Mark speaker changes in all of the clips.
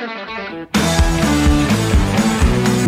Speaker 1: Thank you.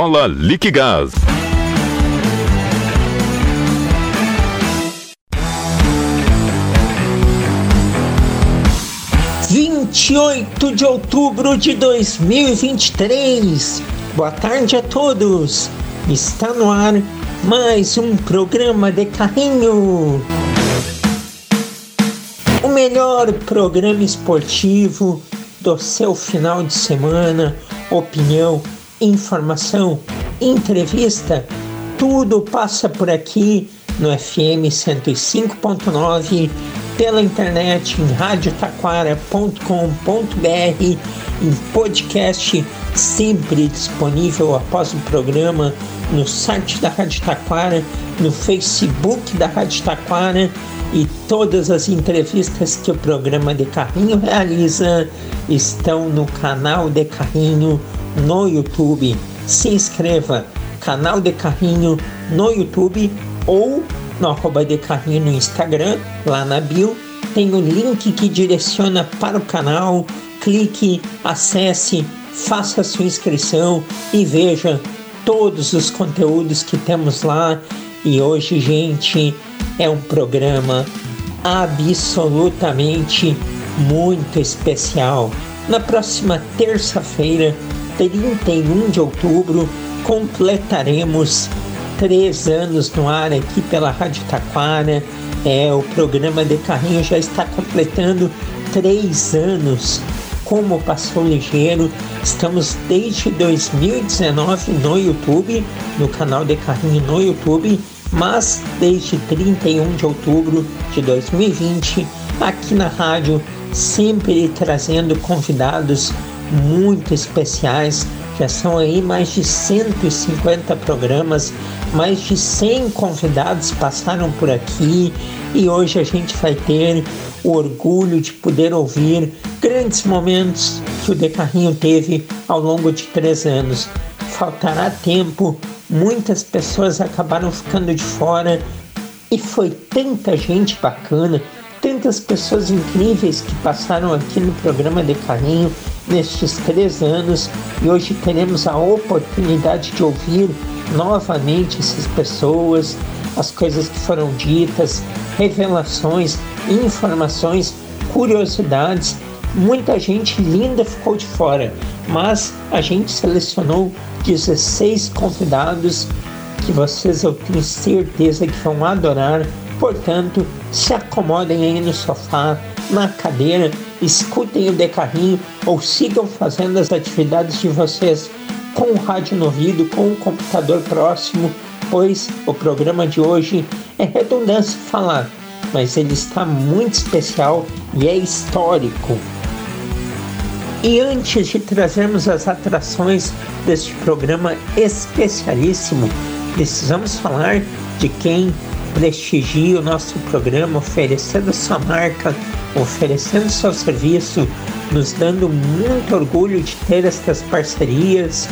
Speaker 1: Viola Liquigás.
Speaker 2: Vinte e oito de outubro de dois mil e vinte e três. Boa tarde a todos. Está no ar mais um programa de carrinho. O melhor programa esportivo do seu final de semana, opinião informação, entrevista, tudo passa por aqui no FM 105.9, pela internet em radiotaquara.com.br, em podcast sempre disponível após o programa no site da Rádio Taquara, no Facebook da Rádio Taquara e todas as entrevistas que o programa de Carrinho realiza estão no canal de Carrinho no YouTube. Se inscreva, canal de Carrinho no YouTube ou no arroba de Carrinho no Instagram, lá na bio. Tem o um link que direciona para o canal. Clique, acesse, faça sua inscrição e veja todos os conteúdos que temos lá. E hoje, gente, é um programa absolutamente muito especial. Na próxima terça-feira, 31 de outubro, completaremos três anos no ar aqui pela Rádio Taquara. É, o programa de carrinho já está completando três anos. Como passou ligeiro, estamos desde 2019 no YouTube, no canal de carrinho no YouTube, mas desde 31 de outubro de 2020, aqui na rádio, sempre trazendo convidados muito especiais. Já são aí mais de 150 programas, mais de 100 convidados passaram por aqui e hoje a gente vai ter o orgulho de poder ouvir grandes momentos que o Decarrinho teve ao longo de três anos. Faltará tempo, muitas pessoas acabaram ficando de fora e foi tanta gente bacana, tantas pessoas incríveis que passaram aqui no programa de Carrinho nestes três anos e hoje teremos a oportunidade de ouvir novamente essas pessoas, as coisas que foram ditas, revelações, informações, curiosidades. Muita gente linda ficou de fora, mas a gente selecionou 16 convidados que vocês eu tenho certeza que vão adorar. Portanto, se acomodem aí no sofá, na cadeira, escutem o decarrinho ou sigam fazendo as atividades de vocês com o rádio no ouvido, com o computador próximo, pois o programa de hoje é redundância falar, mas ele está muito especial e é histórico. E antes de trazermos as atrações deste programa especialíssimo, precisamos falar de quem prestigie o nosso programa oferecendo sua marca, oferecendo seu serviço, nos dando muito orgulho de ter estas parcerias.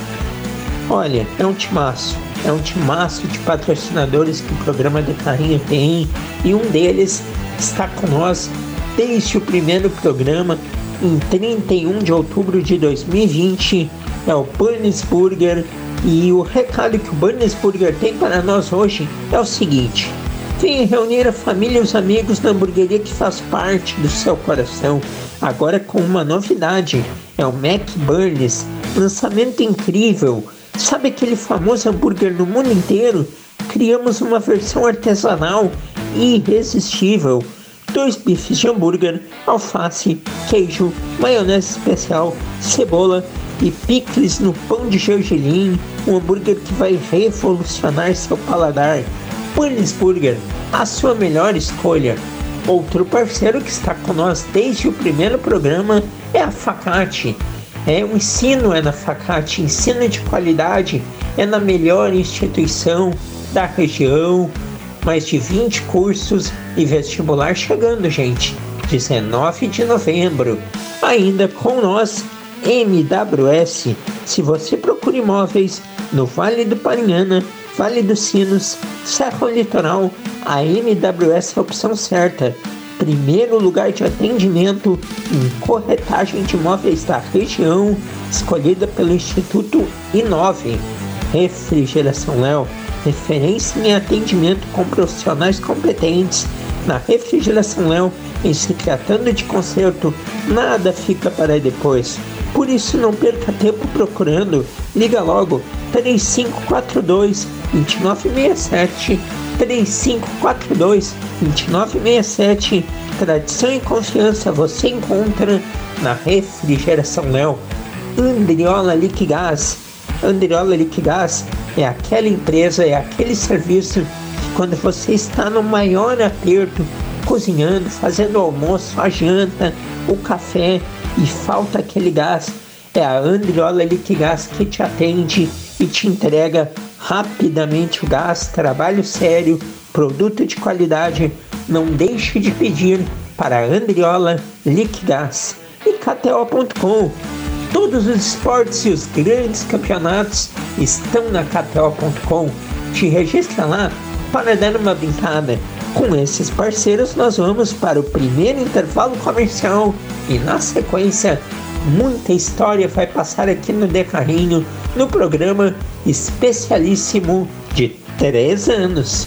Speaker 2: Olha, é um timaço, é um timaço de patrocinadores que o programa de carrinho tem e um deles está com nós desde o primeiro programa em 31 de outubro de 2020 é o Burns Burger e o recado que o Burns Burger tem para nós hoje é o seguinte: Venha reunir a família e os amigos na hamburgueria que faz parte do seu coração. Agora com uma novidade: é o Mac Burns. Lançamento incrível. Sabe aquele famoso hambúrguer no mundo inteiro? Criamos uma versão artesanal e irresistível. Dois bifes de hambúrguer, alface, queijo, maionese especial, cebola e picles no pão de gergelim. Um hambúrguer que vai revolucionar seu paladar. Burger, a sua melhor escolha. Outro parceiro que está com nós desde o primeiro programa é a Facate. É, o ensino é na Facate, ensino de qualidade é na melhor instituição da região. Mais de 20 cursos e vestibular chegando, gente. 19 de novembro. Ainda com nós, MWS. Se você procura imóveis no Vale do Paranhana, Vale dos Sinos, Serra Litoral, a MWS é a opção certa. Primeiro lugar de atendimento em corretagem de imóveis da região, escolhida pelo Instituto Inove. Refrigeração Léo, referência em atendimento com profissionais competentes. Na Refrigeração Léo, em se tratando de conserto, nada fica para depois. Por isso não perca tempo procurando. Liga logo 3542 2967 3542 2967 Tradição e confiança você encontra na Refrigeração Léo. Andriola Liquigás. Andriola Liquigás é aquela empresa, é aquele serviço que quando você está no maior aperto, cozinhando, fazendo o almoço, a janta, o café e falta aquele gás, é a Andriola Liquigás que te atende e te entrega rapidamente o gás, trabalho sério, produto de qualidade. Não deixe de pedir para Andriola Liquigás e KTO.com. Todos os esportes e os grandes campeonatos estão na KTO.com. Te registra lá para dar uma brincada. Com esses parceiros, nós vamos para o primeiro intervalo comercial e, na sequência, muita história vai passar aqui no Decarrinho, no programa especialíssimo de 3 anos.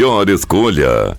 Speaker 1: melhor escolha.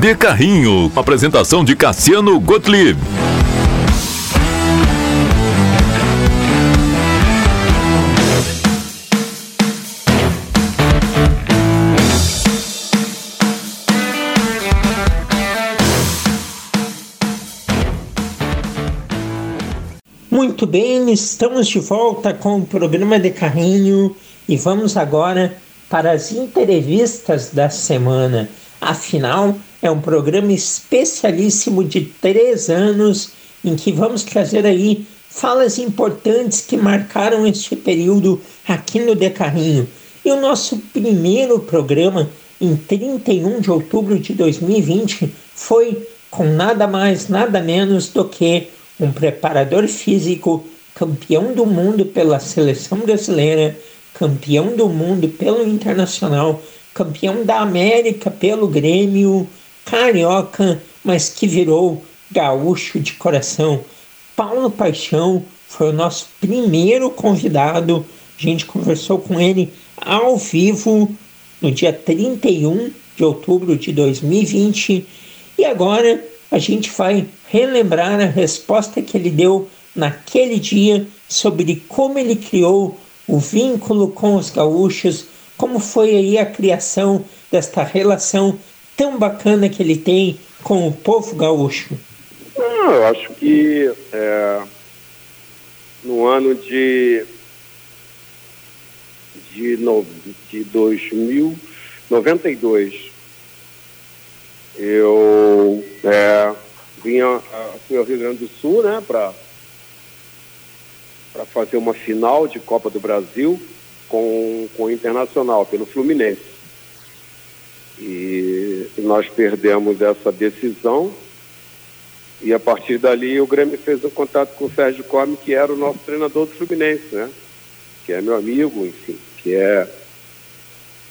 Speaker 1: De Carrinho, apresentação de Cassiano Gottlieb.
Speaker 2: Muito bem, estamos de volta com o programa de carrinho e vamos agora para as entrevistas da semana. Afinal, é um programa especialíssimo de três anos em que vamos trazer aí falas importantes que marcaram este período aqui no Decarrinho. E o nosso primeiro programa, em 31 de outubro de 2020, foi com nada mais, nada menos do que um preparador físico, campeão do mundo pela seleção brasileira, campeão do mundo pelo internacional, campeão da América pelo Grêmio, carioca, mas que virou gaúcho de coração. Paulo Paixão foi o nosso primeiro convidado. A gente conversou com ele ao vivo no dia 31 de outubro de 2020 e agora a gente vai relembrar a resposta que ele deu naquele dia sobre como ele criou o vínculo com os gaúchos, como foi aí a criação desta relação tão bacana que ele tem com o povo gaúcho?
Speaker 3: Ah, eu acho que é, no ano de, de, no, de 2092 eu é, vinha, fui ao Rio Grande do Sul né, para fazer uma final de Copa do Brasil com, com o Internacional, pelo Fluminense. E nós perdemos essa decisão. E a partir dali o Grêmio fez um contato com o Sérgio Come, que era o nosso treinador do Fluminense, né? Que é meu amigo, enfim, que é,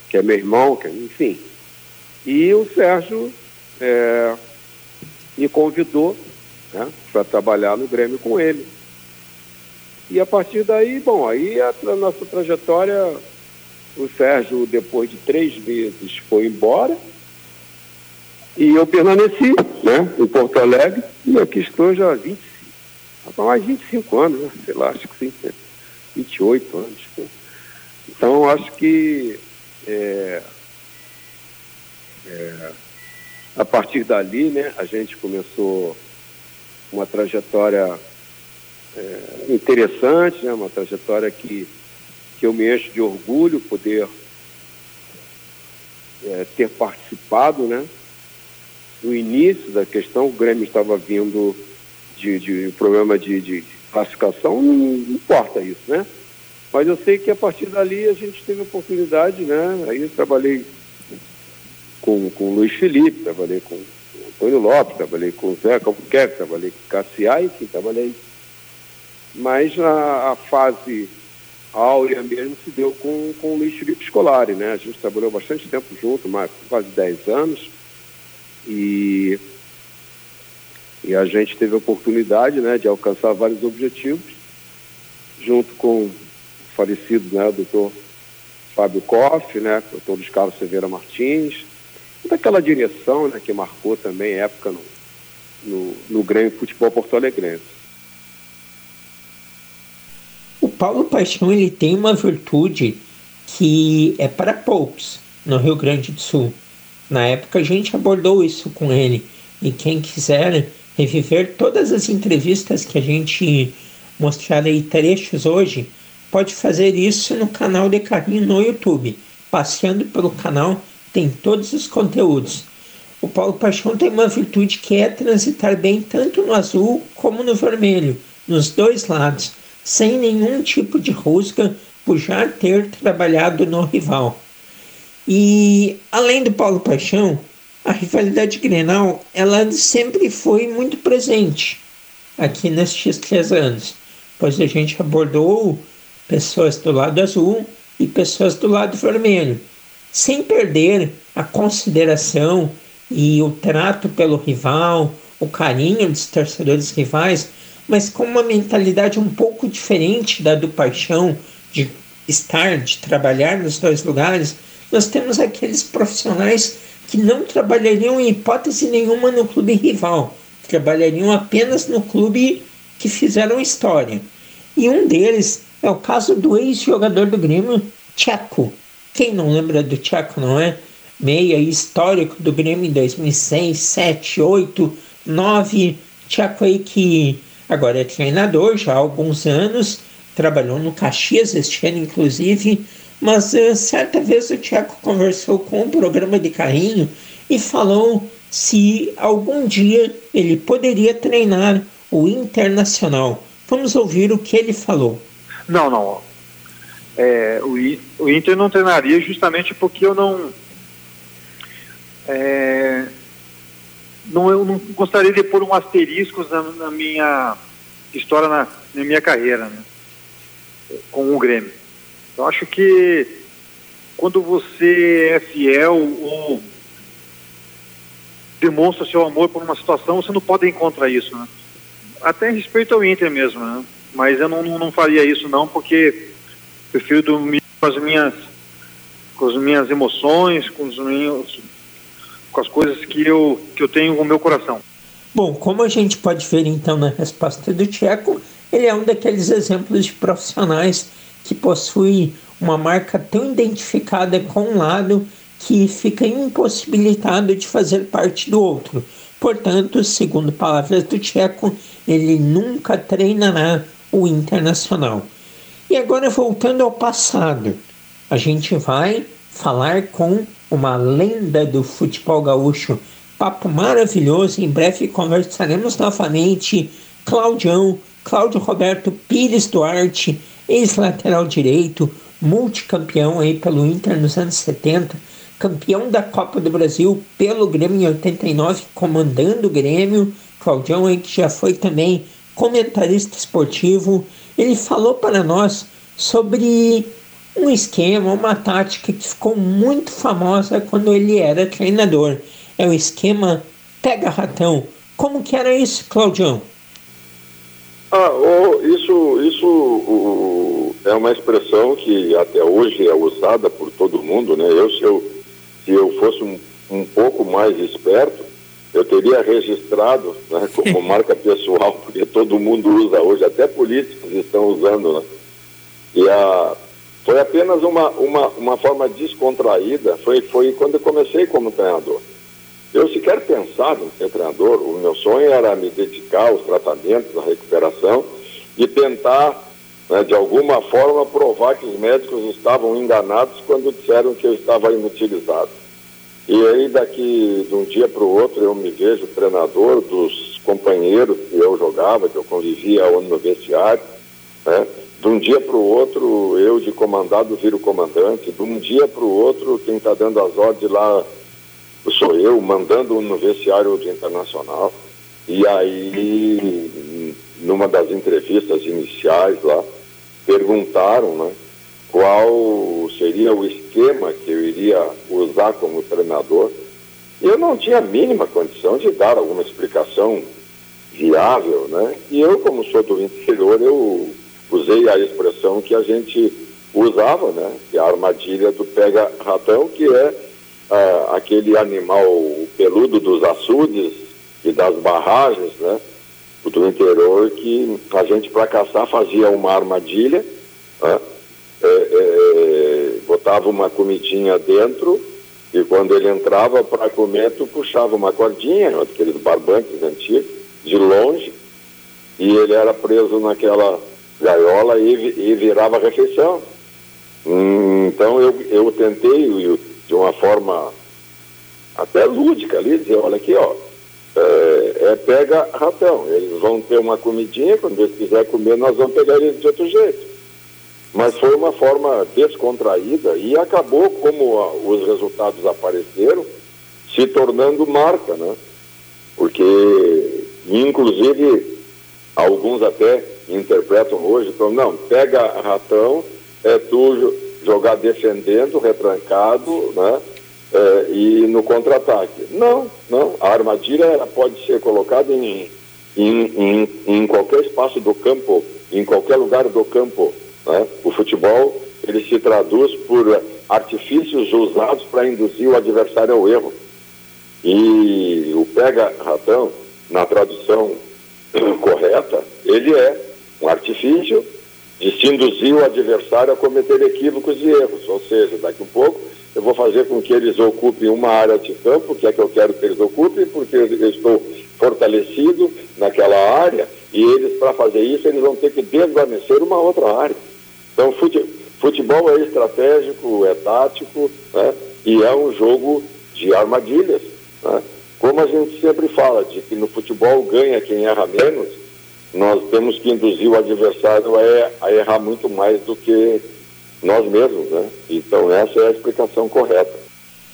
Speaker 3: que é meu irmão, que, é, enfim. E o Sérgio é, me convidou né, para trabalhar no Grêmio com ele. E a partir daí, bom, aí a, a nossa trajetória o Sérgio, depois de três meses, foi embora. E eu permaneci né, em Porto Alegre e aqui estou já há 25, há mais 25 anos, né? sei lá, acho que sim, né? 28 anos. Né? Então, acho que é, é, a partir dali, né, a gente começou uma trajetória é, interessante, né, uma trajetória que que eu me encho de orgulho poder é, ter participado, né? No início da questão, o Grêmio estava vindo de, de problema de, de classificação, não, não, importa isso, né? Mas eu sei que a partir dali a gente teve oportunidade, né? Aí eu trabalhei com, com o Luiz Felipe, trabalhei com o Antônio Lopes, trabalhei com o Zé Albuquerque, trabalhei com o Cassiá, enfim, trabalhei. Mas a, a fase áurea mesmo se deu com, com o Luiz Felipe Scolari, né? A gente trabalhou bastante tempo junto, mais, quase 10 anos, e, e a gente teve a oportunidade né, de alcançar vários objetivos, junto com o falecido né, doutor Fábio Koff, né, doutor Luiz Carlos Severa Martins, daquela direção né, que marcou também época no, no, no Grêmio Futebol Porto Alegrense.
Speaker 2: O Paulo Paixão ele tem uma virtude que é para poucos no Rio Grande do Sul. Na época a gente abordou isso com ele e quem quiser reviver todas as entrevistas que a gente mostrar aí trechos hoje, pode fazer isso no canal de Carrinho no YouTube. Passeando pelo canal tem todos os conteúdos. O Paulo Paixão tem uma virtude que é transitar bem tanto no azul como no vermelho, nos dois lados sem nenhum tipo de rusga por já ter trabalhado no rival. E além do Paulo Paixão, a rivalidade Grenal ela sempre foi muito presente aqui nestes três anos, pois a gente abordou pessoas do lado azul e pessoas do lado vermelho, sem perder a consideração e o trato pelo rival, o carinho dos torcedores rivais, mas com uma mentalidade um pouco diferente da do Paixão, de estar, de trabalhar nos dois lugares, nós temos aqueles profissionais que não trabalhariam em hipótese nenhuma no clube rival, trabalhariam apenas no clube que fizeram história. E um deles é o caso do ex-jogador do Grêmio, Tcheco. Quem não lembra do Tcheco, não é? Meia histórico do Grêmio em 2006, 7, 8, 9. Tcheco aí que agora é treinador já há alguns anos, trabalhou no Caxias este ano, inclusive, mas uh, certa vez o Tiago conversou com o programa de carrinho e falou se algum dia ele poderia treinar o Internacional. Vamos ouvir o que ele falou.
Speaker 4: Não, não. É, o, o, Inter não treinaria justamente porque eu não, é, não. Eu não gostaria de pôr um asterisco na, na minha história, na, na minha carreira, né, com o Grêmio. Eu acho que quando você é fiel ou demonstra seu amor por uma situação, você não pode ir contra isso, né? Até respeito ao Inter mesmo, né? Mas eu não, não, não faria isso não, porque prefiro dormir com as minhas com as minhas emoções, com os meus com as coisas que eu que eu tenho no meu coração.
Speaker 2: Bom, como a gente pode ver então na resposta do Tcheco, ele é um daqueles exemplos de profissionais que possui uma marca tão identificada com um lado que fica impossibilitado de fazer parte do outro. Portanto, segundo palavras do Tcheco, ele nunca treinará o Internacional. E agora, voltando ao passado, a gente vai falar com uma lenda do futebol gaúcho. Papo maravilhoso, em breve conversaremos novamente. Claudião, Cláudio Roberto Pires Duarte, ex-lateral direito, multicampeão aí pelo Inter nos anos 70, campeão da Copa do Brasil pelo Grêmio em 89, comandando o Grêmio, Claudião aí que já foi também comentarista esportivo, ele falou para nós sobre um esquema, uma tática que ficou muito famosa quando ele era treinador. É o esquema pega ratão. Como que era isso, Claudião?
Speaker 5: Ah, oh, isso, isso oh, é uma expressão que até hoje é usada por todo mundo, né? Eu, se eu, se eu fosse um, um pouco mais esperto, eu teria registrado né, como marca pessoal, porque todo mundo usa hoje, até políticos estão usando, né? E a, foi apenas uma, uma, uma forma descontraída, foi, foi quando eu comecei como treinador. Eu sequer pensava em ser treinador, o meu sonho era me dedicar aos tratamentos, à recuperação e tentar, né, de alguma forma, provar que os médicos estavam enganados quando disseram que eu estava inutilizado. E aí, daqui de um dia para o outro, eu me vejo treinador dos companheiros que eu jogava, que eu convivia no vestiário. Né? De um dia para o outro, eu de comandado viro comandante. De um dia para o outro, quem está dando as ordens lá sou eu mandando no vestiário do Internacional. E aí, numa das entrevistas iniciais lá, perguntaram né, qual seria o esquema que eu iria usar como treinador. E eu não tinha a mínima condição de dar alguma explicação viável, né? E eu, como sou do interior, eu usei a expressão que a gente usava, né? Que é a armadilha do pega-ratão, que é ah, aquele animal peludo dos açudes e das barragens, né? Do interior que a gente para caçar fazia uma armadilha, né? é, é, botava uma comidinha dentro e quando ele entrava para comer, tu puxava uma cordinha, aqueles barbantes antigos, de longe, e ele era preso naquela gaiola e, e virava refeição. Hum, então eu, eu tentei de uma forma até lúdica ali, dizer, olha aqui, ó, é, é, pega ratão. Eles vão ter uma comidinha, quando eles quiserem comer, nós vamos pegar eles de outro jeito. mas foi uma forma descontraída e acabou, como a, os resultados apareceram, se tornando marca, né? Porque, inclusive, alguns até interpretam hoje, então, não, pega ratão, é tu jogar defendendo, retrancado, né? É, e no contra-ataque. Não, não. A armadilha ela pode ser colocada em, em, em, em qualquer espaço do campo, em qualquer lugar do campo. Né? O futebol ele se traduz por artifícios usados para induzir o adversário ao erro. E o pega-ratão, na tradução correta, ele é um artifício de se induzir o adversário a cometer equívocos e erros. Ou seja, daqui a pouco eu vou fazer com que eles ocupem uma área de campo, que é que eu quero que eles ocupem, porque eu estou fortalecido naquela área, e eles, para fazer isso, eles vão ter que desvanecer uma outra área. Então, futebol é estratégico, é tático, né? e é um jogo de armadilhas. Né? Como a gente sempre fala, de que no futebol ganha quem erra menos, nós temos que induzir o adversário a, a errar muito mais do que nós mesmos, né? Então essa é a explicação correta.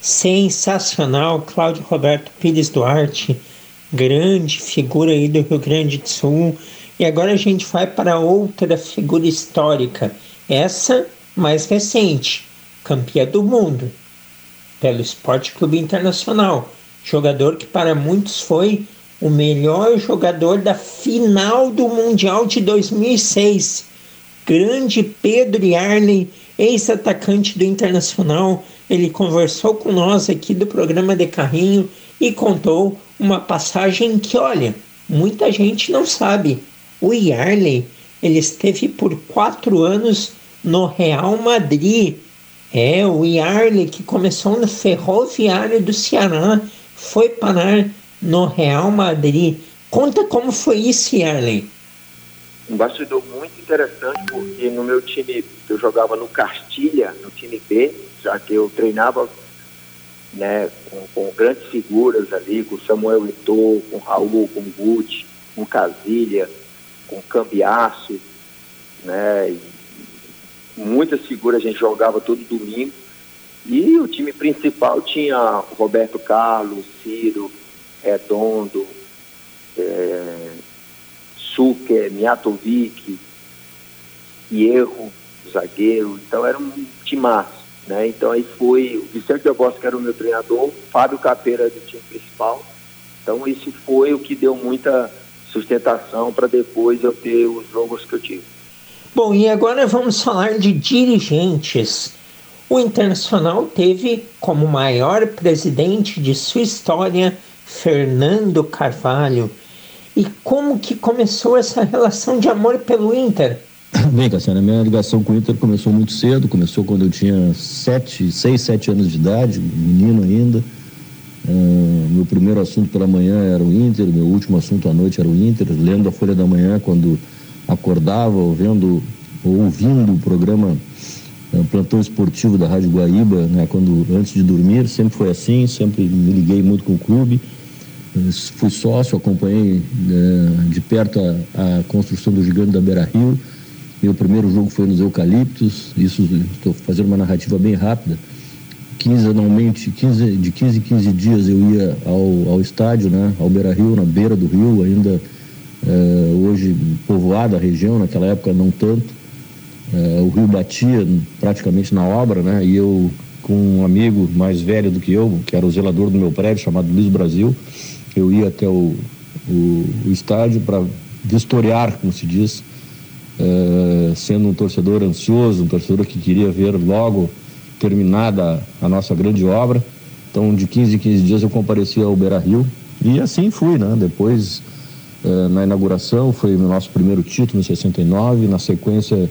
Speaker 2: Sensacional, Cláudio Roberto Pires Duarte, grande figura aí do Rio Grande do Sul. E agora a gente vai para outra figura histórica, essa mais recente, campeã do mundo, pelo Esporte Clube Internacional, jogador que para muitos foi o melhor jogador da final do Mundial de 2006 grande Pedro Yarley, ex-atacante do Internacional. Ele conversou com nós aqui do programa de Carrinho e contou uma passagem que, olha, muita gente não sabe. O Yarley, ele esteve por quatro anos no Real Madrid. É, o Yarley que começou no Ferroviário do Ceará, foi parar no Real Madrid. Conta como foi isso, Yarley
Speaker 6: um bastidor muito interessante, porque no meu time, eu jogava no Castilha, no time B, já que eu treinava né, com, com grandes figuras ali, com Samuel Eto'o, com Raul, com Guti, com Casilha, com Cambiaço, né, e muitas figuras a gente jogava todo domingo. E o time principal tinha Roberto Carlos, Ciro, Redondo, é, Suker, Miatovic, Hierro, zagueiro, então era um timaço, né? Então aí foi o Vicente Delbosco que era o meu treinador, Fábio Capeira do time principal, então isso foi o que deu muita sustentação para depois eu ter os jogos que eu tive.
Speaker 2: Bom, e agora vamos falar de dirigentes. O Internacional teve como maior presidente de sua história Fernando Carvalho e como que começou essa relação de amor pelo Inter?
Speaker 7: Bem, Cassiano, a minha ligação com o Inter começou muito cedo, começou quando eu tinha sete, seis, sete anos de idade, menino ainda. Uh, meu primeiro assunto pela manhã era o Inter, meu último assunto à noite era o Inter, lendo a Folha da Manhã quando acordava, ou vendo, ou ouvindo o programa uh, Plantão Esportivo da Rádio Guaíba, né, quando, antes de dormir, sempre foi assim, sempre me liguei muito com o clube fui sócio, acompanhei é, de perto a, a, construção do gigante da Beira Rio. Meu primeiro jogo foi nos Eucaliptos, isso estou fazendo uma narrativa bem rápida. Quinzenalmente, 15, de 15 em 15 dias eu ia ao, ao estádio, né, ao Beira Rio, na beira do rio, ainda é, hoje povoada a região, naquela época não tanto. É, o rio batia praticamente na obra, né, e eu com um amigo mais velho do que eu, que era o zelador do meu prédio, chamado Luiz Brasil, eu ia até o, o, o estádio para vistoriar, como se diz, é, sendo um torcedor ansioso, um torcedor que queria ver logo terminada a nossa grande obra. Então, de 15 em 15 dias eu comparecia ao Beira Rio e assim fui, né? Depois, é, na inauguração, foi o nosso primeiro título em 69. Na sequência,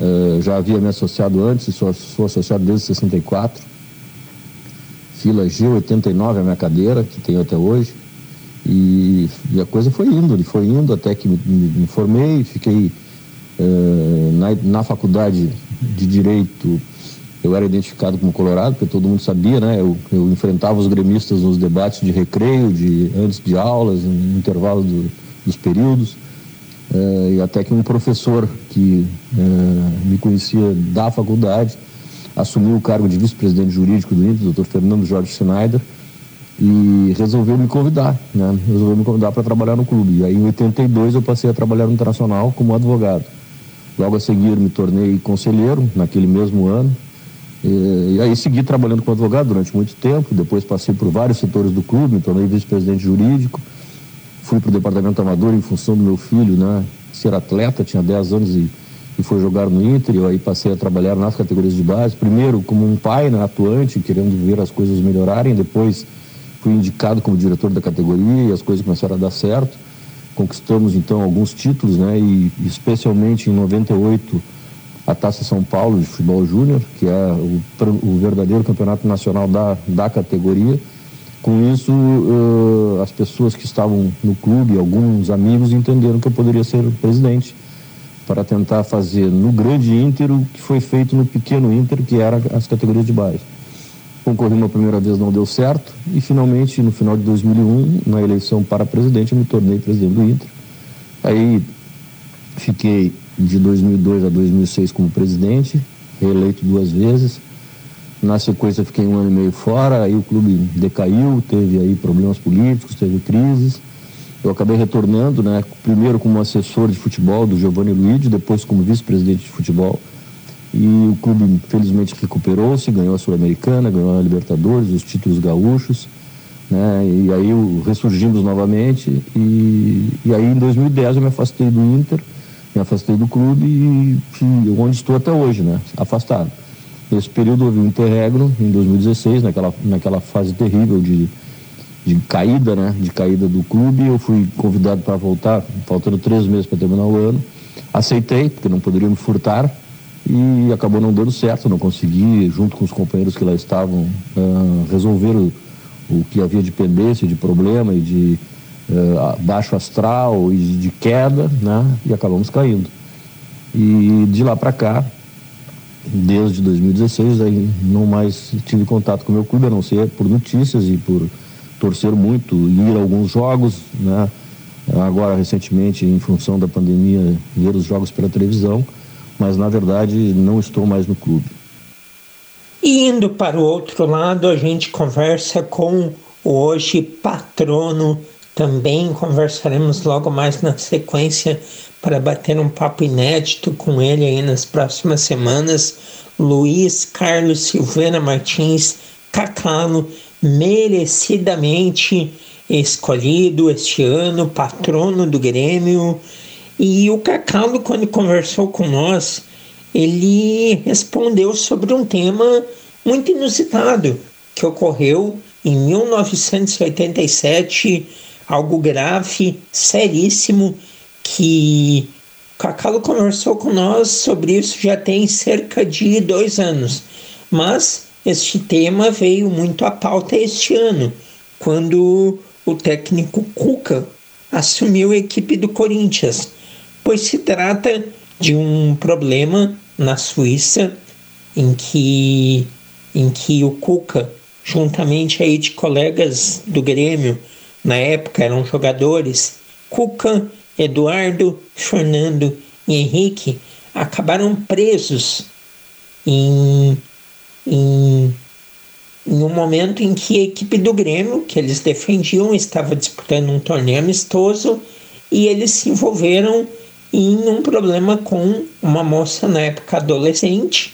Speaker 7: é, já havia me associado antes, sou, sou associado desde 64. Fila G89, a minha cadeira, que tenho até hoje. E, e, a coisa foi indo, ele foi indo até que me, me, me formei, fiquei uh, na, na faculdade de Direito, eu era identificado como colorado, porque todo mundo sabia, né? Eu, eu enfrentava os gremistas nos debates de recreio, de, antes de aulas, no intervalo do, dos períodos. É, e até que um professor que é, me conhecia da faculdade assumiu o cargo de vice-presidente jurídico do INPE, Dr. Fernando Jorge Schneider, e resolveu me convidar, né? Resolveu me convidar para trabalhar no clube. E aí em 82 eu passei a trabalhar no Internacional como advogado. Logo a seguir me tornei conselheiro naquele mesmo ano. E, e aí segui trabalhando como advogado durante muito tempo. Depois passei por vários setores do clube, me tornei vice-presidente jurídico. Fui para o departamento amador em função do meu filho, né? Ser atleta, tinha 10 anos e, e foi jogar no Inter. E aí passei a trabalhar nas categorias de base. Primeiro como um pai, né, atuante, querendo ver as coisas melhorarem. Depois fui indicado como diretor da categoria e as coisas começaram a dar certo. Conquistamos então alguns títulos, né? E especialmente em 98 a Taça São Paulo de Futebol Júnior, que é o, o, verdadeiro campeonato nacional da, da categoria. Com isso, uh, as pessoas que estavam no clube, alguns amigos, entenderam que eu poderia ser presidente para tentar fazer no grande Inter o que foi feito no pequeno Inter, que era as categorias de base concorri uma primeira vez, não deu certo, e finalmente, no final de 2001, na eleição para presidente, eu me tornei presidente do Inter. Aí fiquei de 2002 a 2006 como presidente, reeleito duas vezes. Na sequência fiquei um ano e meio fora, aí o clube decaiu, teve aí problemas políticos, teve crises. Eu acabei retornando, né, primeiro como assessor de futebol do Giovanni Luigi, depois como vice-presidente de futebol. E o clube, felizmente, recuperou-se, ganhou a Sul-Americana, ganhou a Libertadores, os títulos gaúchos. Né? E aí ressurgimos novamente. E, e aí em 2010 eu me afastei do Inter, me afastei do clube e, e onde estou até hoje, né? afastado. Nesse período houve um interregno em 2016, naquela, naquela fase terrível de, de caída, né? De caída do clube. Eu fui convidado para voltar, faltando três meses para terminar o ano. Aceitei, porque não poderia me furtar e acabou não dando certo, não consegui, junto com os companheiros que lá estavam, uh, resolver o, o, que havia de pendência, de problema e de uh, baixo astral e de queda, né? E acabamos caindo. E de lá para cá, desde 2016, aí não mais tive contato com o meu clube, a não ser por notícias e por torcer muito, ir a alguns jogos, né? Agora, recentemente, em função da pandemia, ver os jogos pela televisão mas na verdade não estou mais no clube.
Speaker 2: E indo para o outro lado, a gente conversa com o hoje patrono. Também conversaremos logo mais na sequência para bater um papo inédito com ele aí nas próximas semanas. Luiz Carlos Silveira Martins Cacalo, merecidamente escolhido este ano patrono do Grêmio e o Cacalo, quando conversou com nós, ele respondeu sobre um tema muito inusitado que ocorreu em 1987, algo grave, seríssimo, que Cacalo conversou com nós sobre isso já tem cerca de dois anos. Mas este tema veio muito à pauta este ano, quando o técnico Cuca assumiu a equipe do Corinthians pois se trata de um problema na Suíça em que, em que o Cuca, juntamente aí de colegas do Grêmio, na época eram jogadores, Cuca, Eduardo, Fernando e Henrique, acabaram presos em, em, em um momento em que a equipe do Grêmio, que eles defendiam, estava disputando um torneio amistoso e eles se envolveram em um problema com uma moça na época adolescente,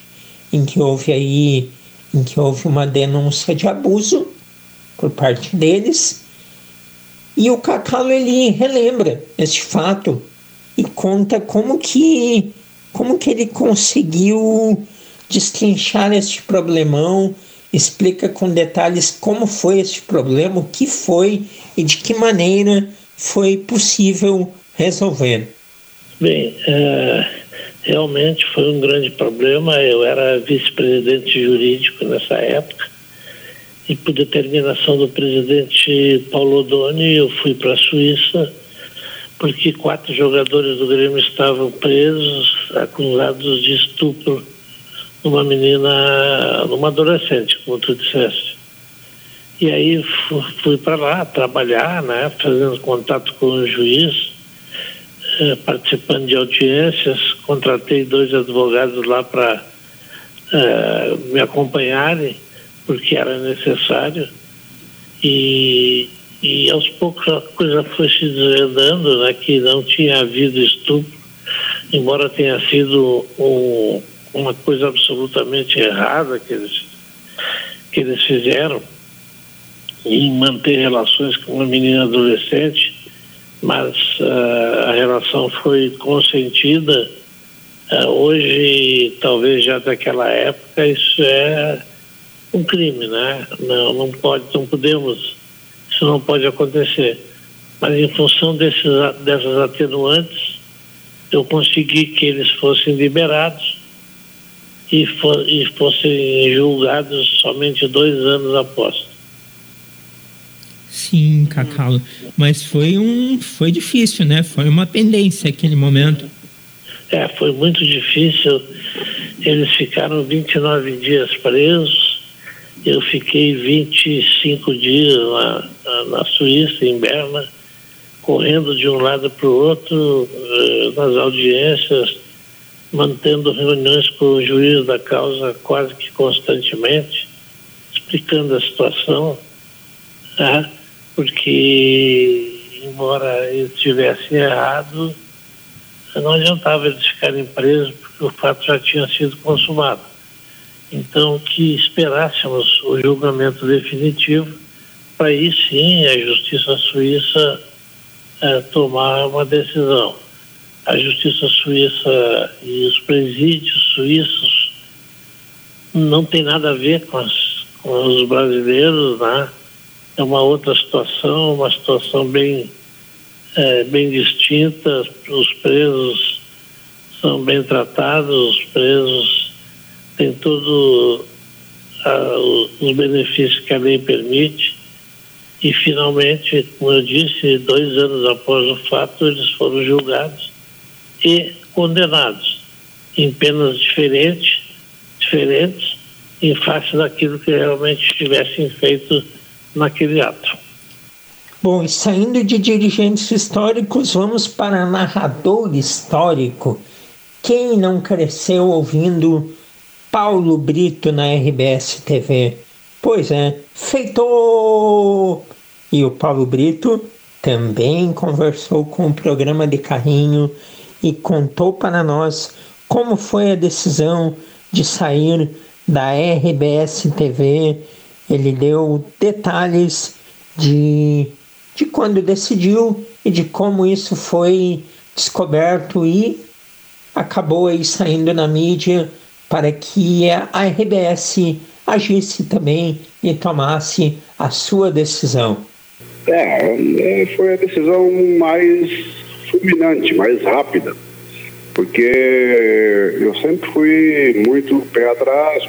Speaker 2: em que houve aí em que houve uma denúncia de abuso por parte deles. E o Cacalo ele relembra este fato e conta como que como que ele conseguiu destrinchar este problemão, explica com detalhes como foi este problema, o que foi e de que maneira foi possível resolver.
Speaker 8: Bem, é, realmente foi um grande problema. Eu era vice-presidente jurídico nessa época e por determinação do presidente Paulo Odoni eu fui para a Suíça porque quatro jogadores do Grêmio estavam presos acusados de estupro numa menina, numa adolescente, como tu disseste. E aí fui para lá trabalhar, né, fazendo contato com o juiz eh, participando de audiências, contratei dois advogados lá para eh, me acompanharem, porque era necessário. E, e aos poucos a coisa foi se desvendando, né, que não tinha havido estupro, embora tenha sido um, uma coisa absolutamente errada que eles, que eles fizeram em manter relações com uma menina adolescente, mas uh, a relação foi consentida. Uh, hoje, talvez já daquela época, isso é um crime, né? Não, não pode, não podemos, isso não pode acontecer. Mas em função desses, dessas atenuantes, eu consegui que eles fossem liberados e, for, e fossem julgados somente dois anos após.
Speaker 9: Sim, Cacau. Mas foi um, foi difícil, né? Foi uma pendência aquele momento.
Speaker 8: É, foi muito difícil. Eles ficaram 29 dias presos. Eu fiquei 25 dias na, na, Suíça, em Berna, correndo de um lado para o outro, eh, nas audiências, mantendo reuniões com o juiz da causa quase que constantemente, explicando a situação. Tá? porque, embora eles tivessem errado, não adiantava eles ficarem presos, porque o fato já tinha sido consumado. Então, que esperássemos o julgamento definitivo, para aí sim a justiça suíça é, tomar uma decisão. A justiça suíça e os presídios suíços não tem nada a ver com, as, com os brasileiros, né? é uma outra situação, uma situação bem, é, bem distinta. Os presos são bem tratados, os presos têm todos os benefícios que a lei permite. E, finalmente, como eu disse, dois anos após o fato, eles foram julgados e condenados em penas diferentes, diferentes em face daquilo que realmente tivessem feito naquele ato.
Speaker 2: Bom, saindo de dirigentes históricos, vamos para narrador histórico. Quem não cresceu ouvindo Paulo Brito na RBS TV? Pois é, feitou! E o Paulo Brito também conversou com o programa de carrinho e contou para nós como foi a decisão de sair da RBS TV ele deu detalhes de, de quando decidiu e de como isso foi descoberto e acabou aí saindo na mídia para que a RBS agisse também e tomasse a sua decisão.
Speaker 10: É, é, foi a decisão mais fulminante, mais rápida, porque eu sempre fui muito pé atrás,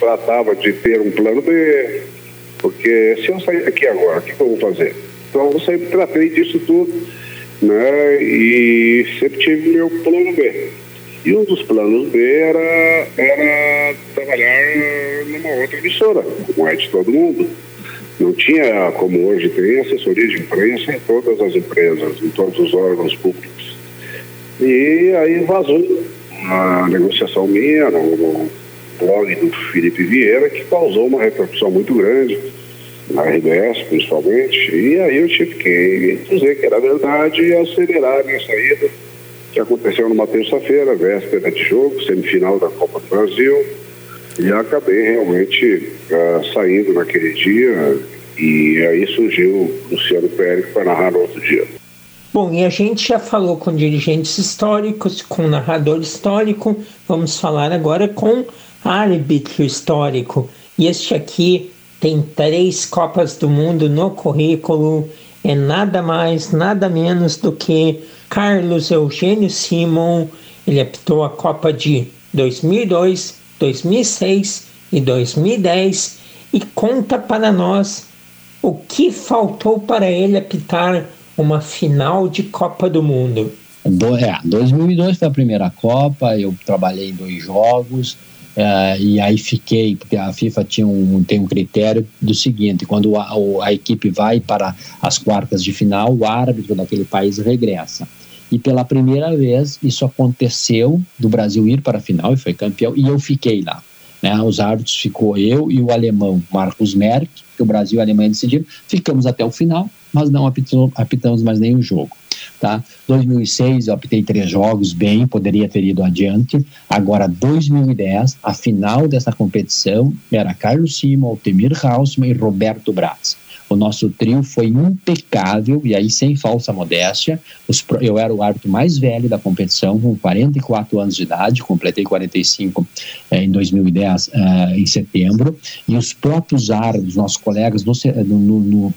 Speaker 10: tratava de ter um plano B, porque se eu sair daqui agora, o que, eu vou fazer? Então eu sempre tratei disso tudo, né? E sempre tive meu plano B. E um dos planos B era, era trabalhar numa outra emissora, como é de todo mundo. Não tinha, como hoje tem, assessoria de imprensa em todas as empresas, em todos os órgãos públicos. E aí vazou a negociação minha no, blog do Felipe Vieira, que causou uma repercussão muito grande, na RBS principalmente, e aí eu tive que dizer que era verdade e acelerar a minha saída, que aconteceu numa terça-feira, véspera de jogo, semifinal da Copa do Brasil, e acabei realmente uh, saindo naquele dia, e aí surgiu Luciano Pérez para narrar outro dia.
Speaker 2: Bom, e a gente já falou com dirigentes históricos, com narrador histórico, vamos falar agora com árbitro histórico. E este aqui tem três Copas do Mundo no currículo, é nada mais, nada menos do que Carlos Eugênio Simon. Ele apitou a Copa de 2002, 2006 e 2010 e conta para nós o que faltou para ele apitar uma final de Copa do Mundo.
Speaker 11: Do, é, 2002 foi a primeira Copa, eu trabalhei em dois jogos, é, e aí fiquei, porque a FIFA tinha um, tem um critério do seguinte: quando a, a, equipe vai para as quartas de final, o árbitro daquele país regressa. E pela primeira vez isso aconteceu do Brasil ir para a final e foi campeão, e eu fiquei lá. Né? Os árbitros ficou eu e o alemão Marcos Merck, que o Brasil e a Alemanha decidiram, ficamos até o final, mas não apitamos mais nenhum jogo. Tá? 2006 eu apitei três jogos bem, poderia ter ido adiante. Agora 2010, a final dessa competição era Carlos Simo, Altemir Hausmann e Roberto Braz. O nosso trio foi impecável, e aí sem falsa modéstia. Os, eu era o árbitro mais velho da competição, com 44 anos de idade, completei 45 eh, em 2010, eh, em setembro. E os próprios árbitros, nossos colegas no, no, no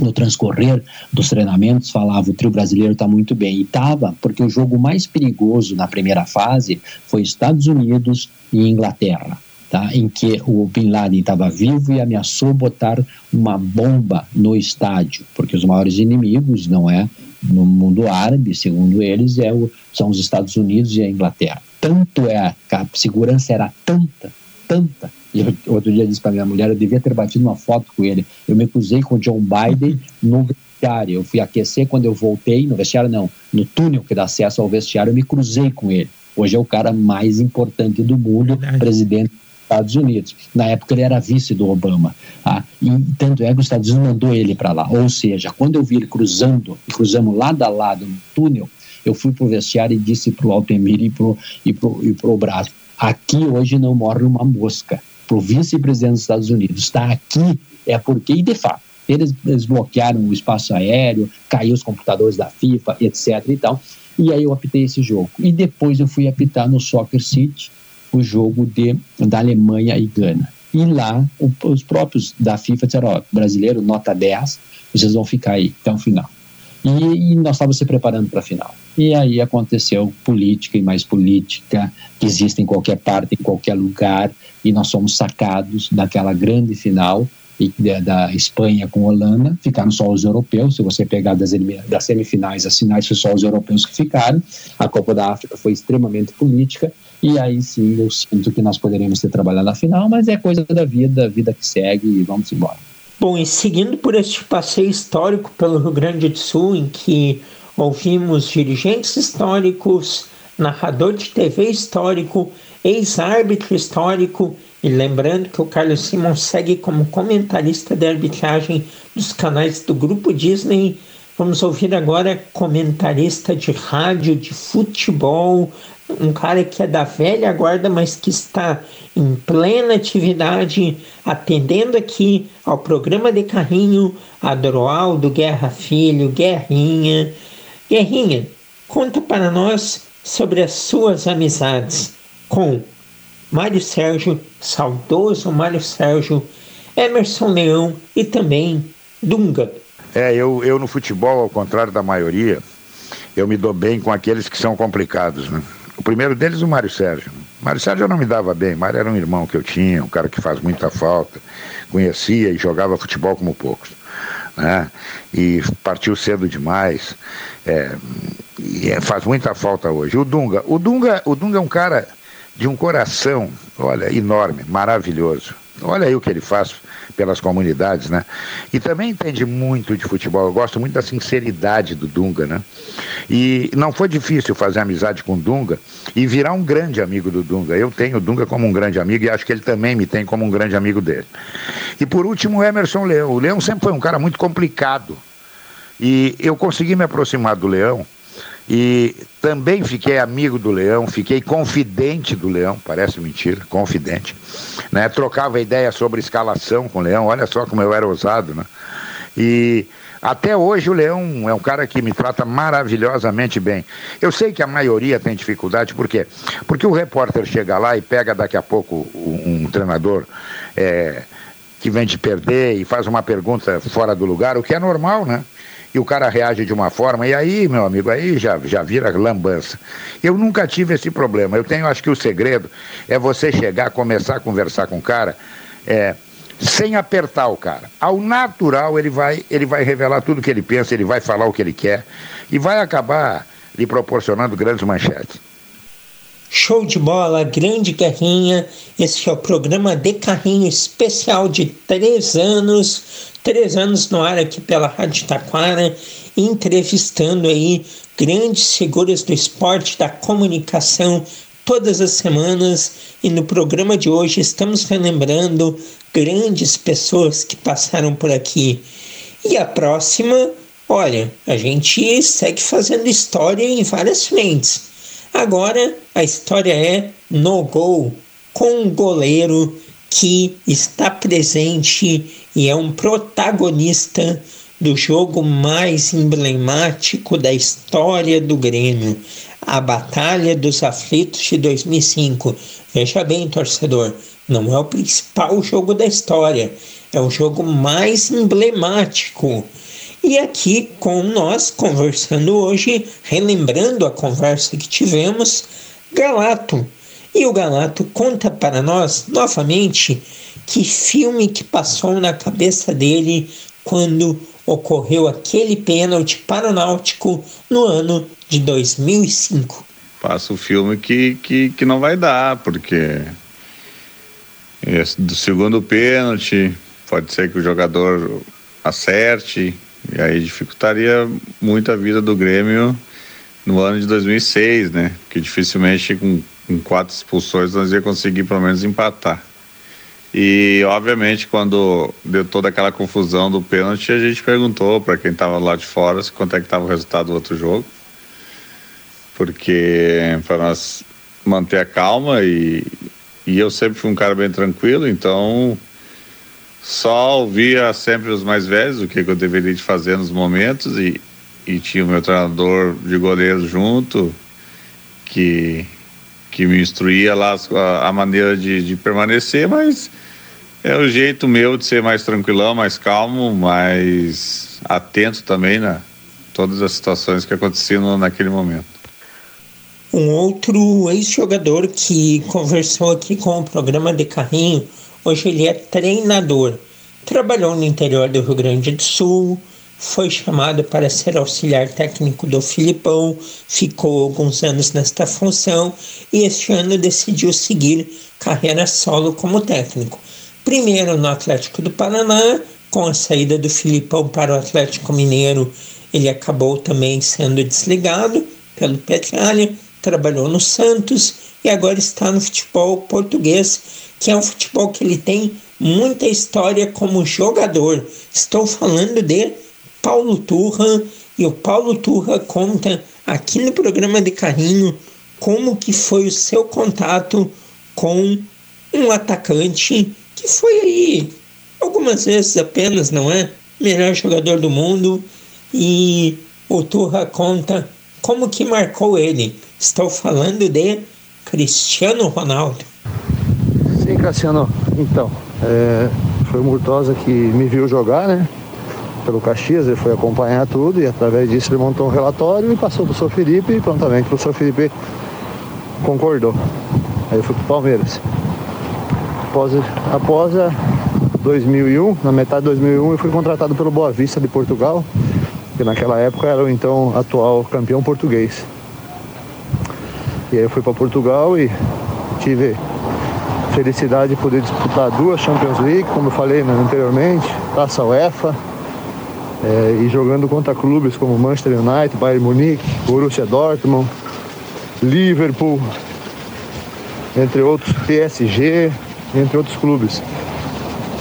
Speaker 11: no transcorrer dos treinamentos falava o trio brasileiro está muito bem e estava porque o jogo mais perigoso na primeira fase foi Estados Unidos e Inglaterra tá? em que o Bin Laden estava vivo e ameaçou botar uma bomba no estádio, porque os maiores inimigos não é no mundo árabe, segundo eles, é o, são os Estados Unidos e a Inglaterra. Tanto é a segurança era tanta, tanta. E eu, outro dia disse para minha mulher, eu devia ter batido uma foto com ele. Eu me cruzei com o John Biden no vestiário. Eu fui aquecer quando eu voltei, no vestiário não, no túnel que dá acesso ao vestiário, eu me cruzei com ele. Hoje é o cara mais importante do mundo, Verdade. presidente Estados Unidos. Na época ele era vice do Obama. Tá? E tanto é que os Estados Unidos mandou ele para lá. Ou seja, quando eu vi ele cruzando, cruzamos lado a lado no túnel, eu fui para o vestiário e disse para o Altemir e para o e pro, e pro Braço, aqui hoje não morre uma mosca. Para o vice-presidente dos Estados Unidos está aqui é porque, e de fato, eles, eles bloquearam o espaço aéreo, caiu os computadores da FIFA, etc. e tal. E aí eu apitei esse jogo. E depois eu fui apitar no Soccer City, o jogo de, da Alemanha e Gana. E lá, o, os próprios da FIFA disseram: ó, brasileiro, nota 10, vocês vão ficar aí até o final. E, e nós estávamos se preparando para a final. E aí aconteceu política e mais política, que existe em qualquer parte, em qualquer lugar, e nós somos sacados daquela grande final da, Espanha com Holanda, ficaram só os europeus. Se você pegar das, das semifinais às finais, foi só os europeus que ficaram. A Copa da África foi extremamente política e aí sim eu sinto que nós poderíamos ter trabalhado na final, mas é coisa da vida, vida que segue e vamos embora.
Speaker 2: Bom, e seguindo por este passeio histórico pelo Rio Grande do Sul, em que ouvimos dirigentes históricos, narrador de TV histórico, ex-árbitro histórico, e lembrando que o Carlos Simon segue como comentarista de arbitragem dos canais do Grupo Disney, vamos ouvir agora comentarista de rádio, de futebol, um cara que é da velha guarda, mas que está em plena atividade, atendendo aqui ao programa de carrinho, Adroaldo Guerra Filho, Guerrinha. Guerrinha, conta para nós sobre as suas amizades com Mário Sérgio, saudoso Mário Sérgio, Emerson Leão e também Dunga.
Speaker 12: É, eu, eu no futebol, ao contrário da maioria, eu me dou bem com aqueles que são complicados, né? O primeiro deles, o Mário Sérgio. Mário Sérgio eu não me dava bem. Mário era um irmão que eu tinha, um cara que faz muita falta, conhecia e jogava futebol como poucos. Né? E partiu cedo demais. É, e é, faz muita falta hoje. O Dunga, o Dunga, o Dunga é um cara de um coração, olha, enorme, maravilhoso. Olha aí o que ele faz pelas comunidades, né? E também entende muito de futebol. Eu gosto muito da sinceridade do Dunga, né? E não foi difícil fazer amizade com o Dunga e virar um grande amigo do Dunga. Eu tenho o Dunga como um grande amigo e acho que ele também me tem como um grande amigo dele. E por último, o Emerson Leão. O Leão sempre foi um cara muito complicado. E eu consegui me aproximar do Leão e também fiquei amigo do Leão, fiquei confidente do Leão, parece mentira, confidente. Né? Trocava ideia sobre escalação com o Leão, olha só como eu era ousado, né? E até hoje o Leão é um cara que me trata maravilhosamente bem. Eu sei que a maioria tem dificuldade, por quê? Porque o repórter chega lá e pega daqui a pouco um, um treinador é, que vem de perder e faz uma pergunta fora do lugar, o que é normal, né? O cara reage de uma forma, e aí, meu amigo, aí já, já vira lambança. Eu nunca tive esse problema. Eu tenho, acho que o segredo é você chegar, começar a conversar com o cara, é, sem apertar o cara. Ao natural, ele vai, ele vai revelar tudo o que ele pensa, ele vai falar o que ele quer, e vai acabar lhe proporcionando grandes manchetes.
Speaker 2: Show de bola, grande carrinha. Esse é o programa de carrinho especial de três anos. Três anos no ar aqui pela Rádio Taquara. entrevistando aí grandes figuras do esporte, da comunicação, todas as semanas e no programa de hoje estamos relembrando grandes pessoas que passaram por aqui. E a próxima, olha, a gente segue fazendo história em várias frentes. Agora a história é no gol, com um goleiro que está presente e é um protagonista do jogo mais emblemático da história do Grêmio, a Batalha dos Aflitos de 2005. Veja bem, torcedor, não é o principal jogo da história, é o jogo mais emblemático. E aqui com nós, conversando hoje, relembrando a conversa que tivemos, Galato. E o Galato conta para nós, novamente, que filme que passou na cabeça dele quando ocorreu aquele pênalti para o Náutico no ano de 2005.
Speaker 13: Passa o filme que, que, que não vai dar, porque do segundo pênalti pode ser que o jogador acerte e aí dificultaria muito a vida do Grêmio no ano de 2006, né? Porque dificilmente com, com quatro expulsões nós ia conseguir pelo menos empatar. E, obviamente, quando deu toda aquela confusão do pênalti, a gente perguntou para quem estava lá de fora quanto é que estava o resultado do outro jogo. Porque para nós manter a calma e, e eu sempre fui um cara bem tranquilo, então só ouvia sempre os mais velhos, o que, que eu deveria de fazer nos momentos e, e tinha o meu treinador de goleiro junto que que me instruía lá a, a maneira de, de, permanecer, mas é o jeito meu de ser mais tranquilão, mais calmo, mais atento também na todas as situações que aconteciam naquele momento.
Speaker 2: Um outro ex-jogador que conversou aqui com o programa de carrinho, hoje ele é treinador. Trabalhou no interior do Rio Grande do Sul, foi chamado para ser auxiliar técnico do Filipão, ficou alguns anos nesta função e este ano decidiu seguir carreira solo como técnico. Primeiro no Atlético do Paraná, com a saída do Filipão para o Atlético Mineiro, ele acabou também sendo desligado pelo Petralha, trabalhou no Santos e agora está no futebol português, que é um futebol que ele tem muita história como jogador. Estou falando de Paulo Turra e o Paulo Turra conta aqui no programa de carrinho como que foi o seu contato com um atacante que foi aí algumas vezes apenas, não é? Melhor jogador do mundo e o Turra conta como que marcou ele. Estou falando de Cristiano Ronaldo.
Speaker 14: Sim, Cassiano. Então, é, foi o Murtosa que me viu jogar, né? pelo Caxias, ele foi acompanhar tudo e através disso ele montou um relatório e passou para o Sr. Felipe e prontamente o Sr. Felipe concordou. Aí eu fui para o Palmeiras. Após, após a 2001, na metade de 2001, eu fui contratado pelo Boa Vista de Portugal, que naquela época era o então atual campeão português. E aí eu fui para Portugal e tive felicidade de poder disputar duas Champions League, como eu falei anteriormente, Taça UEFA, é, e jogando contra clubes como Manchester United, Bayern Munique, Borussia Dortmund, Liverpool, entre outros, PSG, entre outros clubes.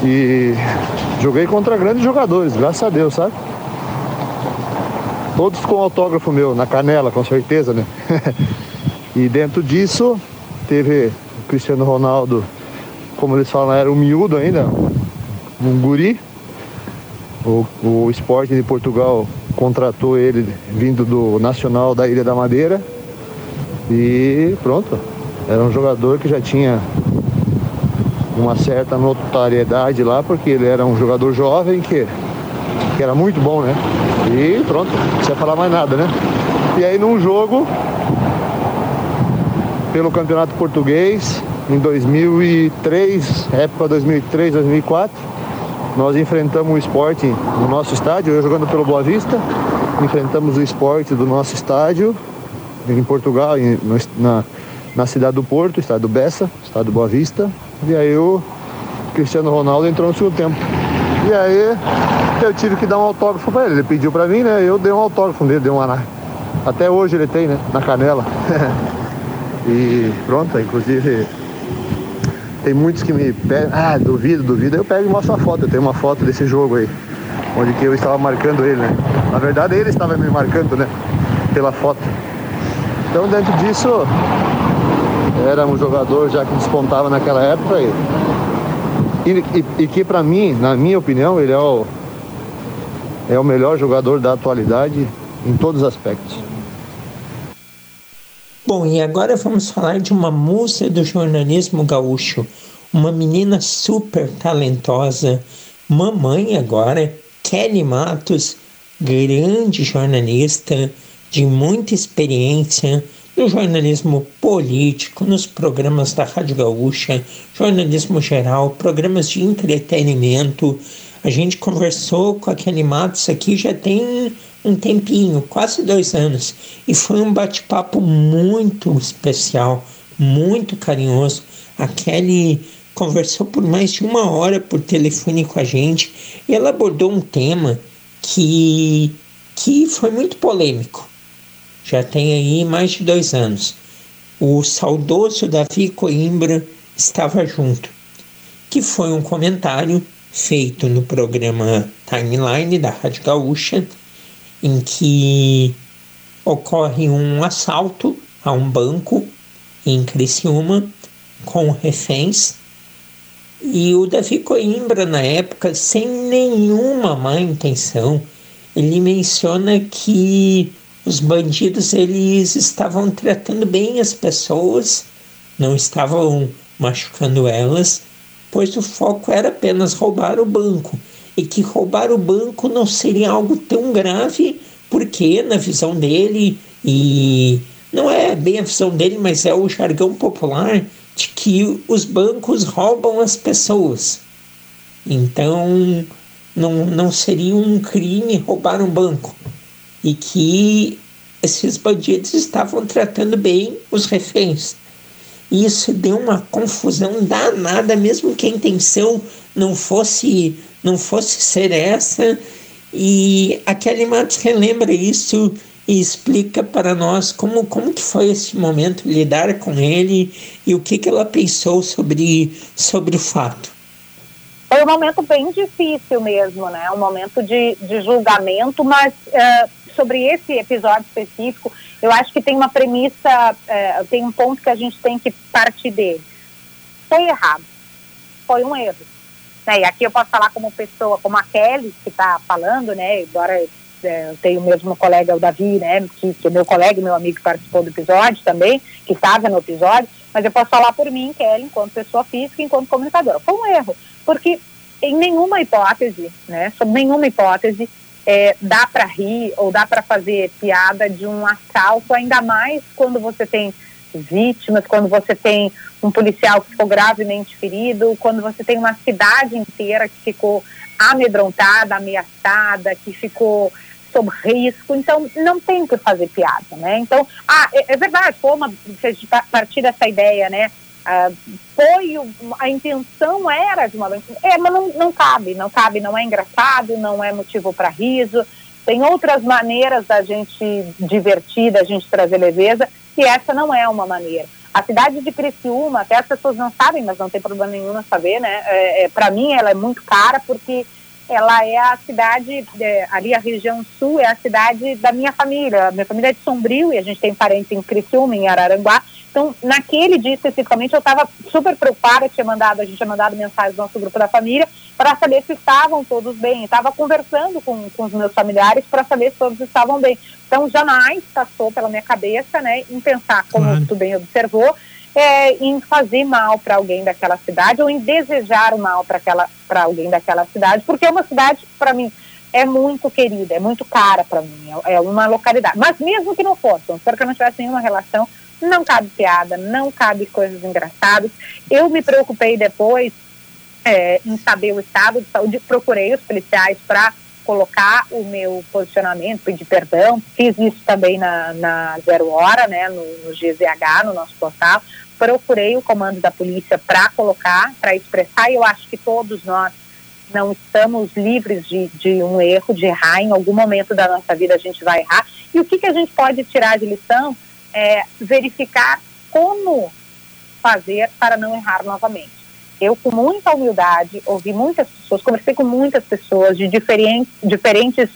Speaker 14: E joguei contra grandes jogadores, graças a Deus, sabe? Todos com autógrafo meu, na canela, com certeza, né? e dentro disso, teve o Cristiano Ronaldo, como eles falam, era um miúdo ainda, um guri, o, o Esporte de Portugal contratou ele vindo do Nacional da Ilha da Madeira e pronto. Era um jogador que já tinha uma certa notoriedade lá, porque ele era um jogador jovem que, que era muito bom, né? E pronto, não precisa falar mais nada, né? E aí num jogo pelo Campeonato Português em 2003, época 2003, 2004, nós enfrentamos o esporte no nosso estádio, eu jogando pelo Boa Vista, enfrentamos o esporte do nosso estádio em Portugal, em, na, na cidade do Porto, estado do Bessa, estado do Boa Vista. E aí o Cristiano Ronaldo entrou no segundo tempo. E aí eu tive que dar um autógrafo para ele. Ele pediu para mim, né? Eu dei um autógrafo nele, dei uma até hoje ele tem, né? Na canela. e pronto, inclusive tem muitos que me pedem, ah, duvido, duvido, eu pego e mostro a foto. Eu tenho uma foto desse jogo aí, onde que eu estava marcando ele, né? Na verdade ele estava me marcando, né? Pela foto. Então dentro disso era um jogador já que despontava naquela época e, e, e que para mim, na minha opinião, ele é o, é o melhor jogador da atualidade em todos os aspectos.
Speaker 2: Bom, e agora vamos falar de uma musa do jornalismo gaúcho, uma menina super talentosa, mamãe agora, Kelly Matos, grande jornalista de muita experiência no jornalismo político, nos programas da Rádio Gaúcha, jornalismo geral, programas de entretenimento. A gente conversou com a Kelly Matos aqui já tem um tempinho, quase dois anos, e foi um bate-papo muito especial, muito carinhoso. A Kelly conversou por mais de uma hora por telefone com a gente e ela abordou um tema que, que foi muito polêmico. Já tem aí mais de dois anos. O saudoso Davi Coimbra estava junto, que foi um comentário feito no programa Timeline da Rádio Gaúcha em que ocorre um assalto a um banco em Criciúma com reféns. E o Davi Coimbra na época sem nenhuma má intenção ele menciona que os bandidos eles estavam tratando bem as pessoas não estavam machucando elas pois o foco era apenas roubar o banco e que roubar o banco não seria algo tão grave, porque na visão dele, e não é bem a visão dele, mas é o jargão popular de que os bancos roubam as pessoas. Então não, não seria um crime roubar um banco. E que esses bandidos estavam tratando bem os reféns. Isso deu uma confusão danada, mesmo que a intenção não fosse não fosse ser essa. E a Kelly Matos relembra isso e explica para nós como, como que foi esse momento lidar com ele e o que, que ela pensou sobre, sobre o fato.
Speaker 15: Foi um momento bem difícil mesmo, né? Um momento de, de julgamento, mas uh, sobre esse episódio específico, eu acho que tem uma premissa, uh, tem um ponto que a gente tem que partir dele. Foi errado. Foi um erro né? E aqui eu posso falar como pessoa, como a Kelly, que está falando, né? Embora é, eu tenho mesmo colega, o Davi, né? Que, que é meu colega meu amigo que participou do episódio também, que estava no episódio, mas eu posso falar por mim, Kelly, enquanto pessoa física, enquanto comunicadora. Foi um erro, porque em nenhuma hipótese, né? Sob nenhuma hipótese, é, dá para rir ou dá para fazer piada de um assalto, ainda mais quando você tem vítimas, quando você tem um policial que ficou gravemente ferido, quando você tem uma cidade inteira que ficou amedrontada, ameaçada, que ficou sob risco, então não tem que fazer piada, né? Então, ah, é, é verdade, foi uma, a partir dessa ideia, né? Ah, foi, a intenção era de uma é, mas não, não cabe, não cabe, não é engraçado, não é motivo para riso, tem outras maneiras da gente divertir, da gente trazer leveza, e essa não é uma maneira. A cidade de Criciúma, até as pessoas não sabem, mas não tem problema nenhum em saber, né? É, é Para mim, ela é muito cara porque ela é a cidade, é, ali a região sul é a cidade da minha família. Minha família é de Sombrio e a gente tem parentes em Criciúma, em Araranguá. Então, naquele dia especificamente, eu estava super preocupada, tinha mandado, a gente tinha mandado mensagem no nosso grupo da família para saber se estavam todos bem. Estava conversando com, com os meus familiares para saber se todos estavam bem. Então, jamais passou pela minha cabeça, né, em pensar, como claro. tu bem observou, é, em fazer mal para alguém daquela cidade ou em desejar o mal para alguém daquela cidade, porque é uma cidade, para mim, é muito querida, é muito cara para mim, é, é uma localidade. Mas mesmo que não fosse, espero que eu não tivesse nenhuma relação, não cabe piada, não cabe coisas engraçadas. Eu me preocupei depois é, em saber o estado de saúde, procurei os policiais para colocar o meu posicionamento, pedir perdão, fiz isso também na, na Zero Hora, né, no, no GZH, no nosso portal, procurei o comando da polícia para colocar, para expressar, e eu acho que todos nós não estamos livres de, de um erro, de errar. Em algum momento da nossa vida a gente vai errar. E o que, que a gente pode tirar de lição é verificar como fazer para não errar novamente. Eu, com muita humildade, ouvi muitas pessoas, conversei com muitas pessoas de diferentes, diferentes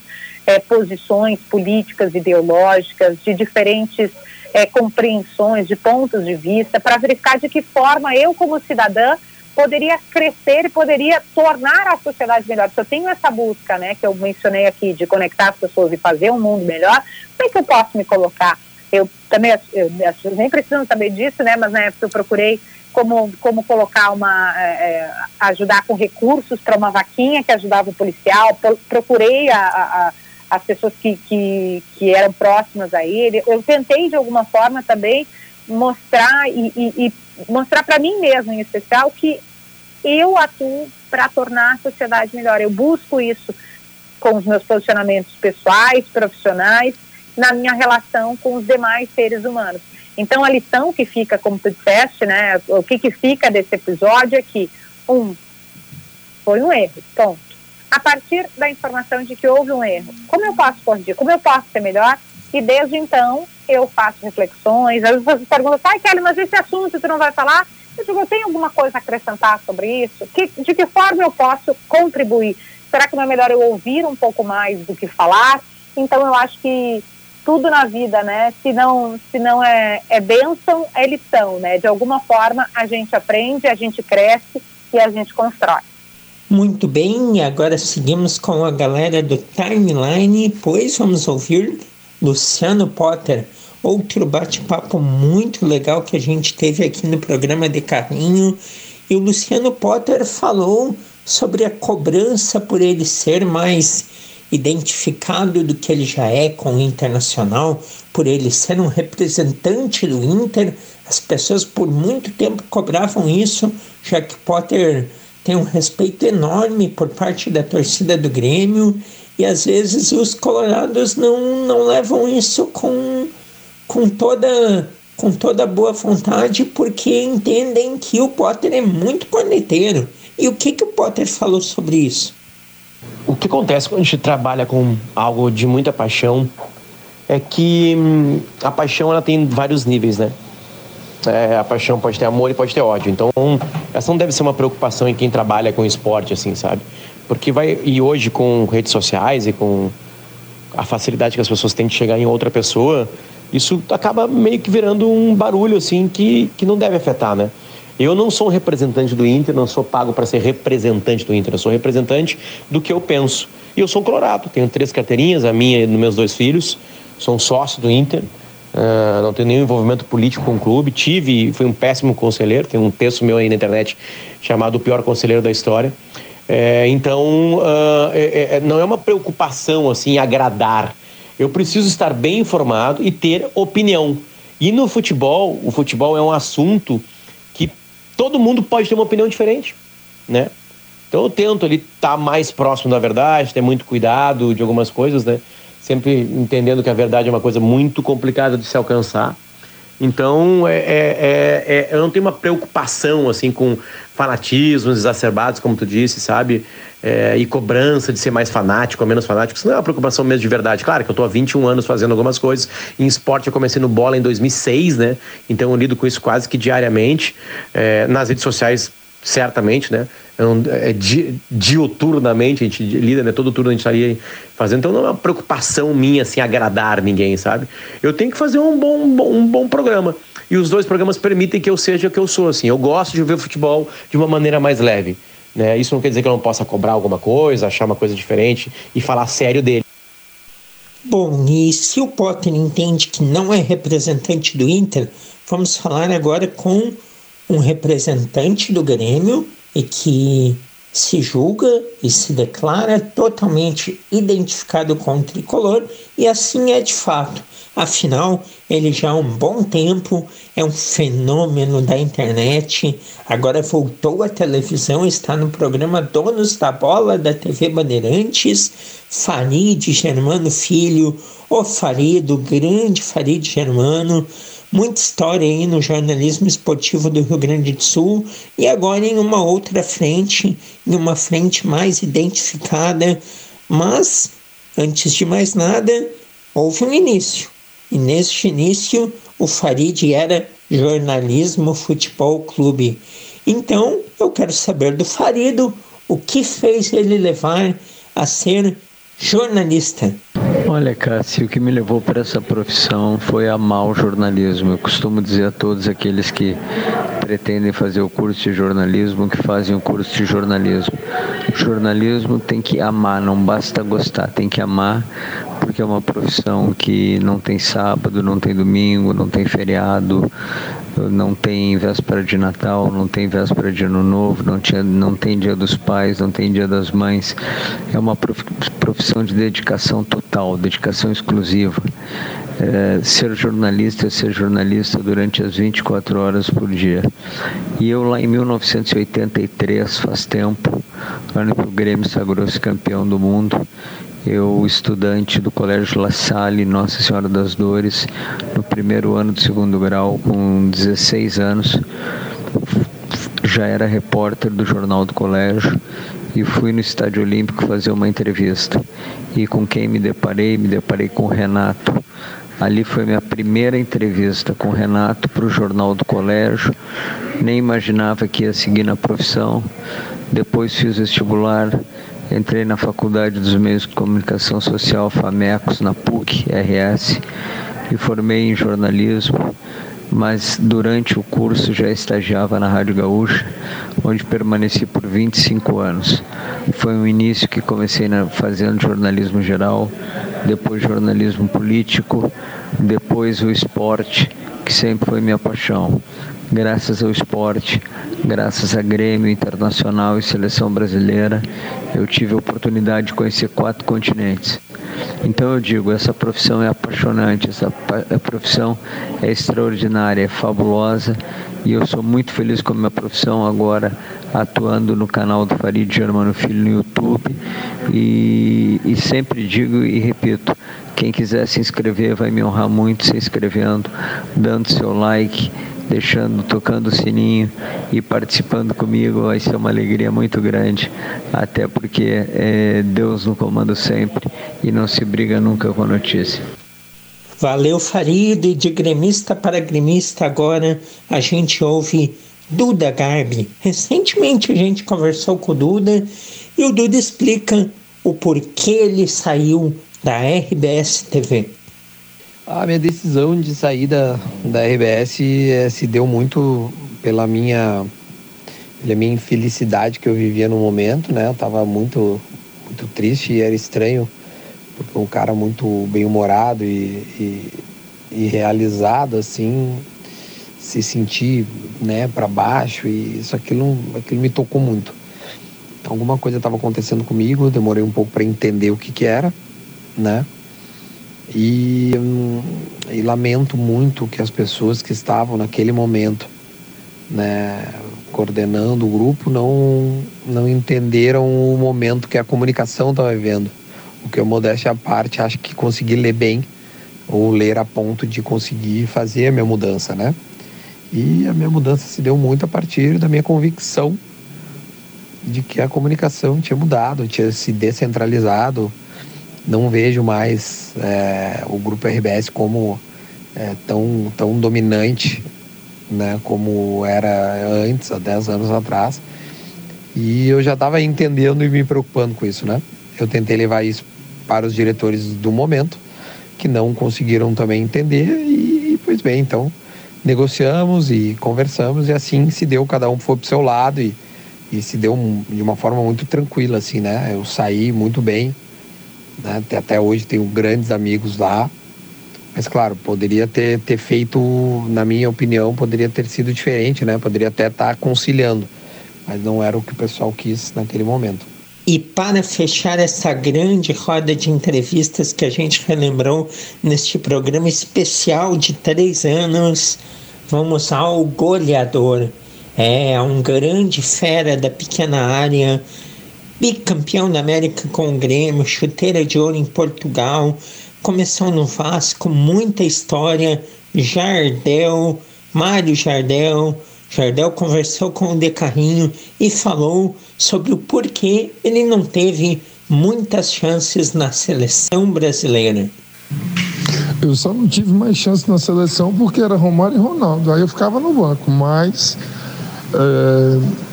Speaker 15: é, posições políticas, ideológicas, de diferentes é, compreensões, de pontos de vista, para verificar de que forma eu, como cidadã, poderia crescer e poderia tornar a sociedade melhor. Se eu tenho essa busca, né, que eu mencionei aqui, de conectar as pessoas e fazer um mundo melhor, como é que eu posso me colocar? Eu também, eu, nem precisam saber disso, né, mas na época eu procurei como, como colocar uma, é, é ajudar com recursos para uma vaquinha que ajudava o policial, procurei a, a, as pessoas que, que, que eram próximas a ele, eu tentei de alguma forma também mostrar e, e, e mostrar para mim mesma, em especial, que eu atuo para tornar a sociedade melhor. Eu busco isso com os meus posicionamentos pessoais, profissionais, na minha relação com os demais seres humanos. Então, a lição que fica, como tu disseste, né, o que, que fica desse episódio é que, um, foi um erro, ponto. A partir da informação de que houve um erro, como eu posso corrigir? Como eu posso ser melhor? E desde então, eu faço reflexões. Às vezes você pergunta, ai, Kelly, mas esse assunto tu não vai falar? Eu digo, tenho alguma coisa a acrescentar sobre isso? Que, de que forma eu posso contribuir? Será que não é melhor eu ouvir um pouco mais do que falar? Então, eu acho que tudo na vida, né? Se não, se não é, é bênção, é lição, né? De alguma forma, a gente aprende, a gente cresce e a gente constrói.
Speaker 2: Muito bem, agora seguimos com a galera do Timeline, pois vamos ouvir Luciano Potter, outro bate-papo muito legal que a gente teve aqui no programa de Carrinho. E o Luciano Potter falou sobre a cobrança por ele ser mais identificado do que ele já é com o Internacional, por ele ser um representante do Inter. As pessoas por muito tempo cobravam isso, já que Potter tem um respeito enorme por parte da torcida do Grêmio e às vezes os colorados não, não levam isso com, com toda com toda boa vontade porque entendem que o Potter é muito corneteiro. E o que, que o Potter falou sobre isso?
Speaker 16: O que acontece quando a gente trabalha com algo de muita paixão é que hum, a paixão ela tem vários níveis, né? É, a paixão pode ter amor e pode ter ódio. Então, essa não deve ser uma preocupação em quem trabalha com esporte, assim, sabe? Porque vai. E hoje, com redes sociais e com a facilidade que as pessoas têm de chegar em outra pessoa, isso acaba meio que virando um barulho, assim, que, que não deve afetar, né? Eu não sou um representante do Inter, não sou pago para ser representante do Inter, eu sou representante do que eu penso. E eu sou um colorado, tenho três carteirinhas, a minha e dos meus dois filhos, sou um sócio do Inter, uh, não tenho nenhum envolvimento político com o clube, tive, fui um péssimo conselheiro, tem um texto meu aí na internet chamado O Pior Conselheiro da História. É, então, uh, é, é, não é uma preocupação assim agradar. Eu preciso estar bem informado e ter opinião. E no futebol, o futebol é um assunto todo mundo pode ter uma opinião diferente, né? Então eu tento ali estar tá mais próximo da verdade, ter muito cuidado de algumas coisas, né? Sempre entendendo que a verdade é uma coisa muito complicada de se alcançar. Então, é, é, é, é, eu não tenho uma preocupação assim com fanatismos exacerbados, como tu disse, sabe? É, e cobrança de ser mais fanático ou menos fanático. Isso não é uma preocupação mesmo de verdade. Claro que eu estou há 21 anos fazendo algumas coisas. Em esporte, eu comecei no bola em 2006, né? Então, eu lido com isso quase que diariamente. É, nas redes sociais, certamente, né? É, é di, diuturnamente, a gente lida, né? Todo turno a gente estaria fazendo. Então não é uma preocupação minha, assim, agradar ninguém, sabe? Eu tenho que fazer um bom, um bom programa. E os dois programas permitem que eu seja o que eu sou, assim. Eu gosto de ver o futebol de uma maneira mais leve. Né? Isso não quer dizer que eu não possa cobrar alguma coisa, achar uma coisa diferente e falar sério dele.
Speaker 2: Bom, e se o Potter entende que não é representante do Inter, vamos falar agora com um representante do Grêmio e que se julga e se declara totalmente identificado com o tricolor, e assim é de fato. Afinal, ele já há um bom tempo é um fenômeno da internet. Agora voltou à televisão, está no programa Donos da Bola da TV Bandeirantes. Farid Germano Filho, o Farid, o grande Farid Germano, muita história aí no jornalismo esportivo do Rio Grande do Sul e agora em uma outra frente, em uma frente mais identificada, mas antes de mais nada, houve um início. E neste início, o Farid era jornalismo futebol clube. Então, eu quero saber do Farido o que fez ele levar a ser jornalista.
Speaker 17: Olha, Cássio, o que me levou para essa profissão foi amar o jornalismo. Eu costumo dizer a todos aqueles que pretendem fazer o curso de jornalismo que fazem o curso de jornalismo. O jornalismo tem que amar, não basta gostar, tem que amar, porque é uma profissão que não tem sábado, não tem domingo, não tem feriado, não tem véspera de Natal, não tem véspera de Ano Novo, não, tinha, não tem Dia dos Pais, não tem Dia das Mães. É uma profissão de dedicação total, dedicação exclusiva. É, ser jornalista é ser jornalista durante as 24 horas por dia. E eu lá em 1983, faz tempo, ano que o Grêmio sagrou-se campeão do mundo, eu, estudante do Colégio La Salle, Nossa Senhora das Dores, no primeiro ano do segundo grau, com 16 anos, já era repórter do Jornal do Colégio e fui no Estádio Olímpico fazer uma entrevista. E com quem me deparei? Me deparei com o Renato. Ali foi minha primeira entrevista com o Renato para o Jornal do Colégio. Nem imaginava que ia seguir na profissão. Depois fiz vestibular Entrei na Faculdade dos Meios de Comunicação Social FAMECOS, na PUC, RS, e formei em jornalismo, mas durante o curso já estagiava na Rádio Gaúcha, onde permaneci por 25 anos. Foi um início que comecei fazendo jornalismo geral, depois jornalismo político, depois o esporte, que sempre foi minha paixão graças ao esporte, graças a Grêmio Internacional e Seleção Brasileira, eu tive a oportunidade de conhecer quatro continentes. Então eu digo, essa profissão é apaixonante, essa profissão é extraordinária, é fabulosa e eu sou muito feliz com a minha profissão agora atuando no canal do Farid Germano Filho no YouTube e, e sempre digo e repito, quem quiser se inscrever vai me honrar muito se inscrevendo, dando seu like deixando, tocando o sininho e participando comigo vai ser uma alegria muito grande, até porque é Deus no comando sempre e não se briga nunca com a notícia.
Speaker 2: Valeu, Farid, e de gremista para gremista agora a gente ouve Duda Garbi. Recentemente a gente conversou com o Duda e o Duda explica o porquê ele saiu da RBS TV.
Speaker 18: A minha decisão de sair da, da RBS é, se deu muito pela minha, pela minha infelicidade que eu vivia no momento, né? Eu tava muito, muito triste e era estranho, porque um cara muito bem-humorado e, e, e, realizado, assim, se sentir, né, para baixo e isso, aquilo, aquilo me tocou muito. Alguma coisa estava acontecendo comigo, demorei um pouco para entender o que que era, né? E, e, lamento muito que as pessoas que estavam naquele momento né, coordenando o grupo não, não entenderam o momento que a comunicação estava vivendo. O que eu, modéstia à parte, acho que consegui ler bem, ou ler a ponto de conseguir fazer a minha mudança, né? E a minha mudança se deu muito a partir da minha convicção de que a comunicação tinha mudado, tinha se descentralizado, não vejo mais é, o grupo RBS como é, tão, tão dominante né, como era antes, há 10 anos atrás. E eu já estava entendendo e me preocupando com isso, né? Eu tentei levar isso para os diretores do momento, que não conseguiram também entender, e pois bem, então negociamos e conversamos, e assim se deu, cada um foi para o seu lado, e, e se deu de uma forma muito tranquila, assim, né? Eu saí muito bem, né? Até hoje tenho grandes amigos lá. Mas claro, poderia ter, ter feito, na minha opinião, poderia ter sido diferente, né? Poderia até estar tá conciliando. Mas não era o que o pessoal quis naquele momento.
Speaker 2: E para fechar essa grande roda de entrevistas que a gente relembrou neste programa especial de três anos, vamos ao goleador. É um grande fera da pequena área, bicampeão da América com o Grêmio, chuteira de ouro em Portugal, começou no Vasco, muita história Jardel, Mário Jardel. Jardel conversou com o De Carrinho e falou sobre o porquê ele não teve muitas chances na seleção brasileira.
Speaker 19: Eu só não tive mais chance na seleção porque era Romário e Ronaldo. Aí eu ficava no banco. Mas é,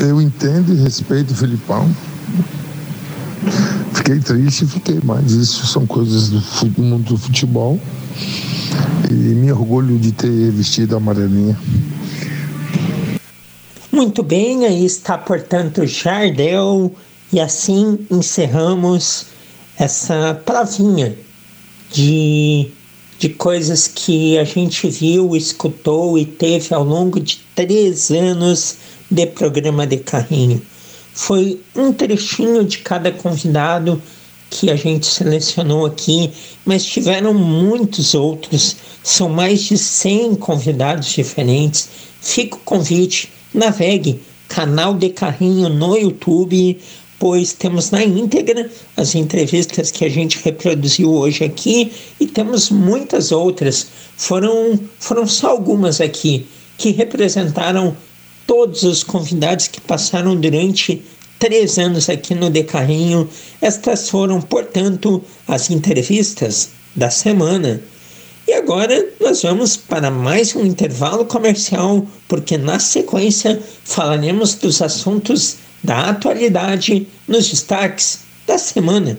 Speaker 19: eu entendo e respeito o Filipão. Fiquei triste, fiquei, mas isso são coisas do, do mundo do futebol. E me orgulho de ter vestido a amarelinha.
Speaker 2: Muito bem, aí está, portanto, Jardel. E assim encerramos essa provinha de, de coisas que a gente viu, escutou e teve ao longo de três anos de programa de carrinho. Foi um trechinho de cada convidado que a gente selecionou aqui, mas tiveram muitos outros, são mais de 100 convidados diferentes. Fica o convite, navegue canal de carrinho no YouTube, pois temos na íntegra as entrevistas que a gente reproduziu hoje aqui e temos muitas outras. Foram, foram só algumas aqui que representaram todos os convidados que passaram durante três anos aqui no Decarrinho. Estas foram, portanto, as entrevistas da semana. E agora nós vamos para mais um intervalo comercial, porque na sequência falaremos dos assuntos da atualidade nos destaques da semana.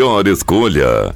Speaker 1: melhor escolha.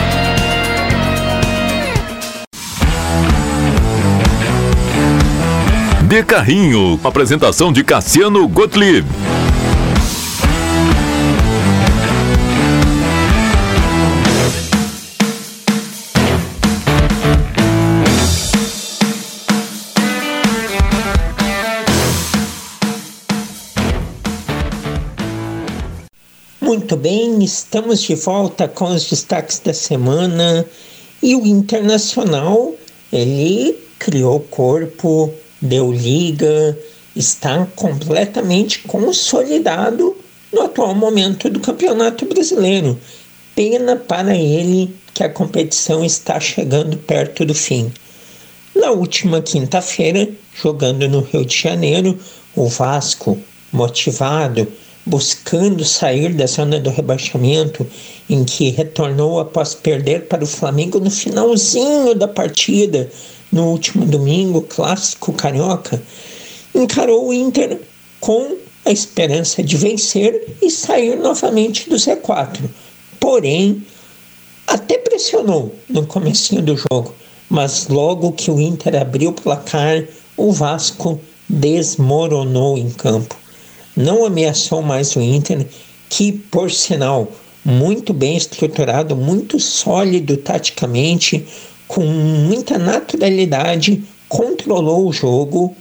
Speaker 1: De Carrinho, apresentação de Cassiano Gottlieb.
Speaker 2: Muito bem, estamos de volta com os destaques da semana e o Internacional ele criou corpo, deu liga, está completamente consolidado no atual momento do Campeonato Brasileiro. Pena para ele que a competição está chegando perto do fim. Na última quinta-feira, jogando no Rio de Janeiro, o Vasco, motivado, buscando sair da zona do rebaixamento, em que retornou após perder para o Flamengo no finalzinho da partida, no último domingo, clássico carioca, encarou o Inter com a esperança de vencer e sair novamente do Z4. Porém, até pressionou no comecinho do jogo, mas logo que o Inter abriu o placar, o Vasco desmoronou em campo. Não ameaçou mais o Inter, que por sinal muito bem estruturado, muito sólido taticamente, com muita naturalidade, controlou o jogo,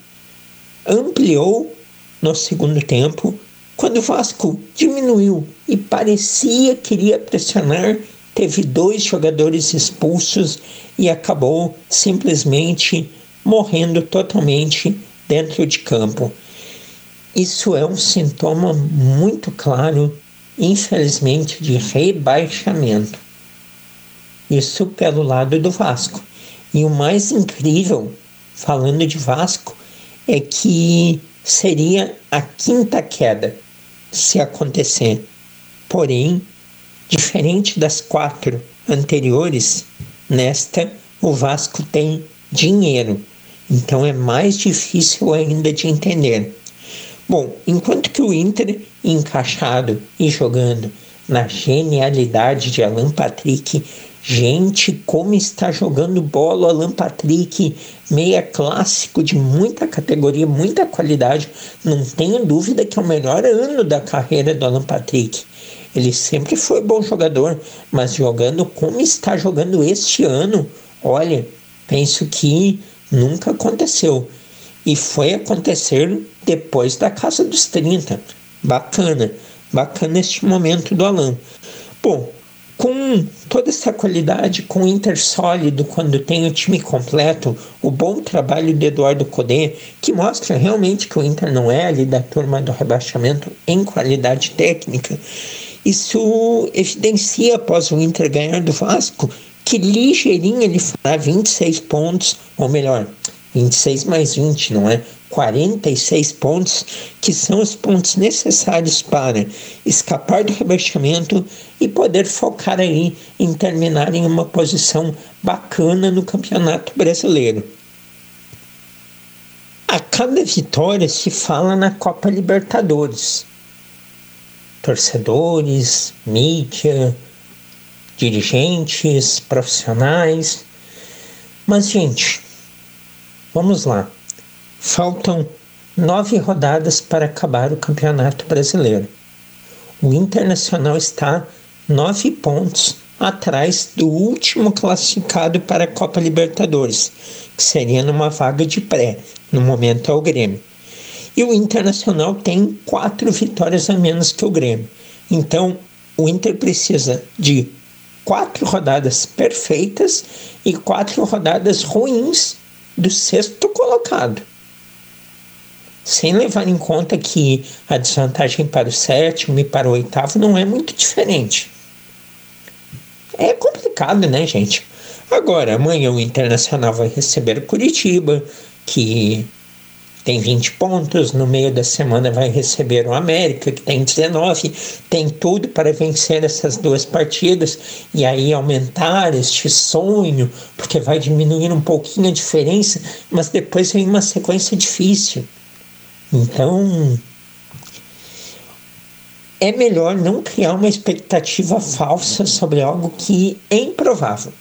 Speaker 2: ampliou no segundo tempo. Quando o Vasco diminuiu e parecia que iria pressionar, teve dois jogadores expulsos e acabou simplesmente morrendo totalmente dentro de campo. Isso é um sintoma muito claro, infelizmente, de rebaixamento. Isso pelo lado do Vasco. E o mais incrível, falando de Vasco, é que seria a quinta queda se acontecer. Porém, diferente das quatro anteriores, nesta o Vasco tem dinheiro. Então é mais difícil ainda de entender. Bom, enquanto que o Inter, encaixado e jogando na genialidade de Alan Patrick, Gente, como está jogando bola o Alan Patrick, meia clássico de muita categoria, muita qualidade. Não tenho dúvida que é o melhor ano da carreira do Alan Patrick. Ele sempre foi bom jogador, mas jogando como está jogando este ano, olha, penso que nunca aconteceu. E foi acontecer depois da casa dos 30. Bacana, bacana este momento do Alan. Bom, com toda essa qualidade, com o Inter sólido, quando tem o time completo, o bom trabalho de Eduardo Codê, que mostra realmente que o Inter não é ali da turma do rebaixamento em qualidade técnica, isso evidencia após o Inter ganhar do Vasco que ligeirinho ele fará 26 pontos, ou melhor, 26 mais 20, não é? 46 pontos, que são os pontos necessários para escapar do rebaixamento e poder focar aí em terminar em uma posição bacana no Campeonato Brasileiro. A cada vitória se fala na Copa Libertadores. Torcedores, mídia, dirigentes, profissionais. Mas, gente, vamos lá. Faltam nove rodadas para acabar o Campeonato Brasileiro. O Internacional está nove pontos atrás do último classificado para a Copa Libertadores, que seria numa vaga de pré, no momento é o Grêmio. E o Internacional tem quatro vitórias a menos que o Grêmio. Então, o Inter precisa de quatro rodadas perfeitas e quatro rodadas ruins do sexto colocado sem levar em conta que a desvantagem para o sétimo e para o oitavo não é muito diferente. É complicado, né, gente? Agora, amanhã o Internacional vai receber o Curitiba, que tem 20 pontos, no meio da semana vai receber o América, que tem 19, tem tudo para vencer essas duas partidas e aí aumentar este sonho, porque vai diminuir um pouquinho a diferença, mas depois vem uma sequência difícil. Então, é melhor não criar uma expectativa falsa sobre algo que é improvável.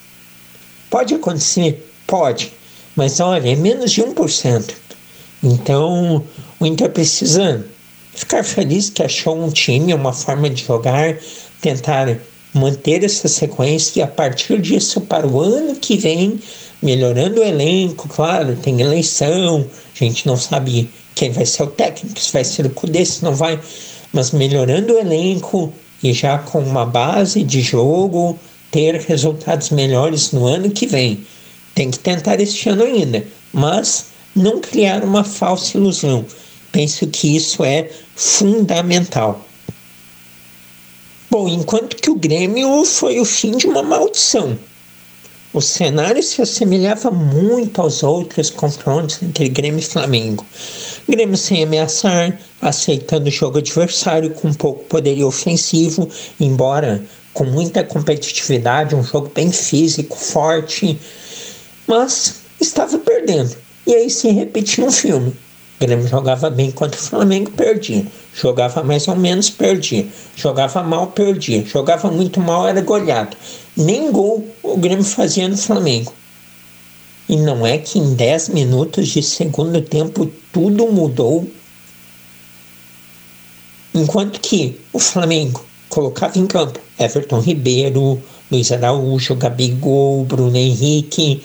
Speaker 2: Pode acontecer? Pode. Mas olha, é menos de 1%. Então, o Inter precisa ficar feliz que achou um time, uma forma de jogar, tentar manter essa sequência e a partir disso para o ano que vem, melhorando o elenco, claro, tem eleição, a gente não sabe quem vai ser o técnico, se vai ser o Cudê, se não vai, mas melhorando o elenco e já com uma base de jogo, ter resultados melhores no ano que vem. Tem que tentar este ano ainda, mas não criar uma falsa ilusão. Penso que isso é fundamental. Bom, enquanto que o Grêmio foi o fim de uma maldição. O cenário se assemelhava muito aos outros confrontos entre Grêmio e Flamengo. Grêmio sem ameaçar, aceitando o jogo adversário com pouco poderio ofensivo, embora com muita competitividade, um jogo bem físico, forte, mas estava perdendo. E aí se repetia um filme. O Grêmio jogava bem contra o Flamengo, perdia. Jogava mais ou menos, perdia. Jogava mal, perdia. Jogava muito mal, era goleado. Nem gol o Grêmio fazia no Flamengo. E não é que em 10 minutos de segundo tempo tudo mudou. Enquanto que o Flamengo colocava em campo Everton Ribeiro, Luiz Araújo, Gabigol, Bruno Henrique,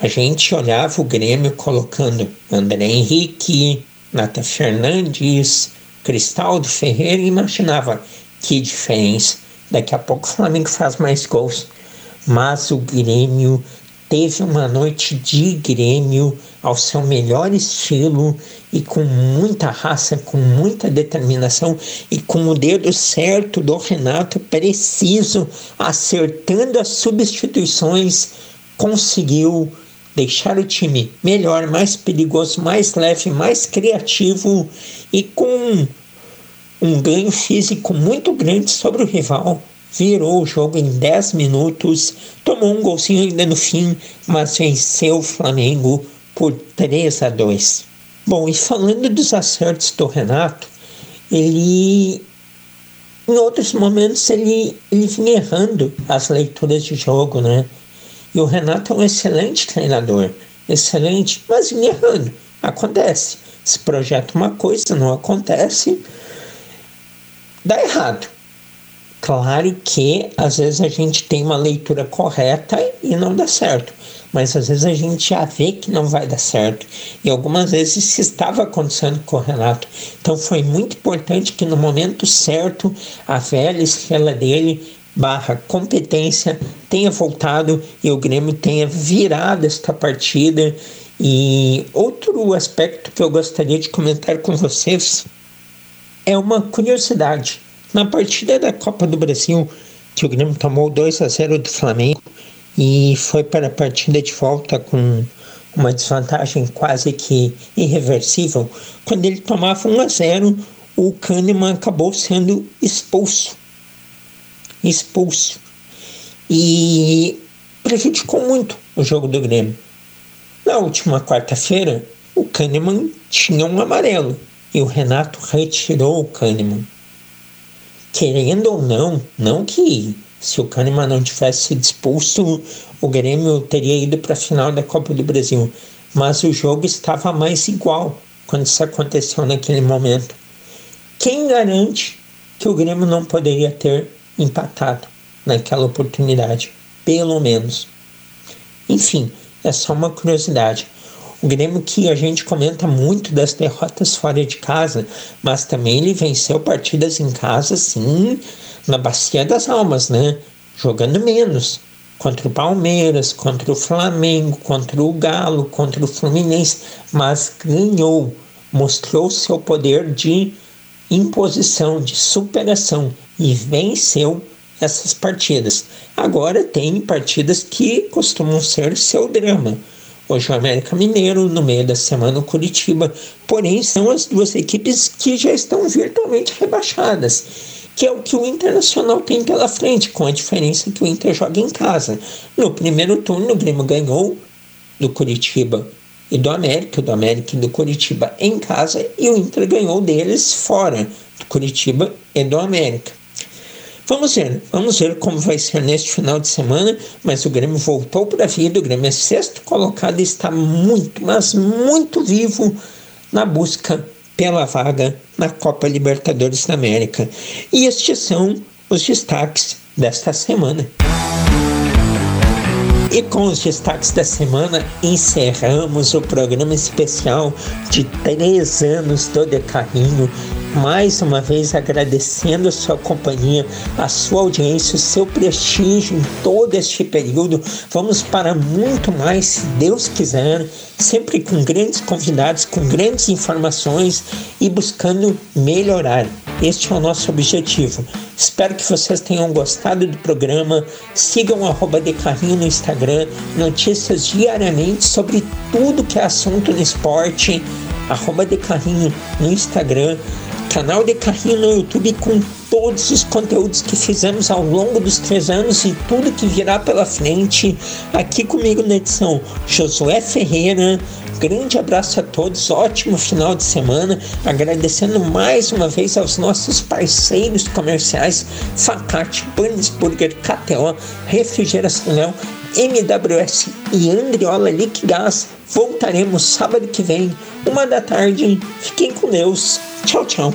Speaker 2: a gente olhava o Grêmio colocando André Henrique, Nata Fernandes, Cristaldo Ferreira e imaginava que diferença. Daqui a pouco o Flamengo faz mais gols. Mas o Grêmio teve uma noite de Grêmio ao seu melhor estilo e com muita raça, com muita determinação e com o dedo certo do Renato preciso, acertando as substituições, conseguiu deixar o time melhor, mais perigoso, mais leve, mais criativo e com um ganho físico muito grande sobre o rival. Virou o jogo em 10 minutos, tomou um golzinho ainda no fim, mas venceu o Flamengo por 3 a 2. Bom, e falando dos acertos do Renato, ele em outros momentos ele, ele vinha errando as leituras de jogo, né? E o Renato é um excelente treinador, excelente, mas errando. Acontece. Se projeta uma coisa, não acontece, dá errado. Claro que às vezes a gente tem uma leitura correta e não dá certo, mas às vezes a gente já vê que não vai dar certo. E algumas vezes isso estava acontecendo com o Renato. Então foi muito importante que no momento certo a velha estrela dele barra competência tenha voltado e o Grêmio tenha virado esta partida. E outro aspecto que eu gostaria de comentar com vocês é uma curiosidade. Na partida da Copa do Brasil, que o Grêmio tomou 2 a 0 do Flamengo e foi para a partida de volta com uma desvantagem quase que irreversível, quando ele tomava 1 a 0, o Kahneman acabou sendo expulso expulso. E prejudicou muito o jogo do Grêmio. Na última quarta-feira, o Kahneman tinha um amarelo e o Renato retirou o Kahneman. Querendo ou não, não que se o Kahneman não tivesse sido expulso, o Grêmio teria ido para a final da Copa do Brasil. Mas o jogo estava mais igual quando isso aconteceu naquele momento. Quem garante que o Grêmio não poderia ter empatado naquela oportunidade, pelo menos. Enfim, é só uma curiosidade. O Grêmio que a gente comenta muito das derrotas fora de casa, mas também ele venceu partidas em casa, sim, na bacia das almas, né? Jogando menos. Contra o Palmeiras, contra o Flamengo, contra o Galo, contra o Fluminense, mas ganhou, mostrou seu poder de imposição, de superação e venceu essas partidas. Agora tem partidas que costumam ser seu drama. Hoje o América Mineiro, no meio da semana o Curitiba, porém são as duas equipes que já estão virtualmente rebaixadas, que é o que o Internacional tem pela frente, com a diferença que o Inter joga em casa. No primeiro turno o Grêmio ganhou do Curitiba e do América, do América e do Curitiba em casa, e o Inter ganhou deles fora, do Curitiba e do América. Vamos ver, vamos ver como vai ser neste final de semana, mas o Grêmio voltou para a vida, o Grêmio é sexto colocado e está muito, mas muito vivo na busca pela vaga na Copa Libertadores da América. E estes são os destaques desta semana. E com os destaques da semana, encerramos o programa especial de três anos do Decarrinho. Mais uma vez agradecendo a sua companhia, a sua audiência, o seu prestígio em todo este período. Vamos para muito mais, se Deus quiser, sempre com grandes convidados, com grandes informações e buscando melhorar. Este é o nosso objetivo. Espero que vocês tenham gostado do programa. Sigam o de carrinho no Instagram, notícias diariamente sobre tudo que é assunto no esporte. Arroba de carrinho no Instagram, canal de carrinho no YouTube com todos os conteúdos que fizemos ao longo dos três anos e tudo que virá pela frente. Aqui comigo na edição, Josué Ferreira. Grande abraço a todos, ótimo final de semana. Agradecendo mais uma vez aos nossos parceiros comerciais: Facate, Burger, KTO, Refrigeração Léo, MWS e Andriola Liquigás. Voltaremos sábado que vem, uma da tarde. Fiquem com Deus. Tchau, tchau.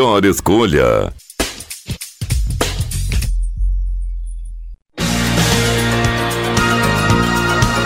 Speaker 1: melhor escolha.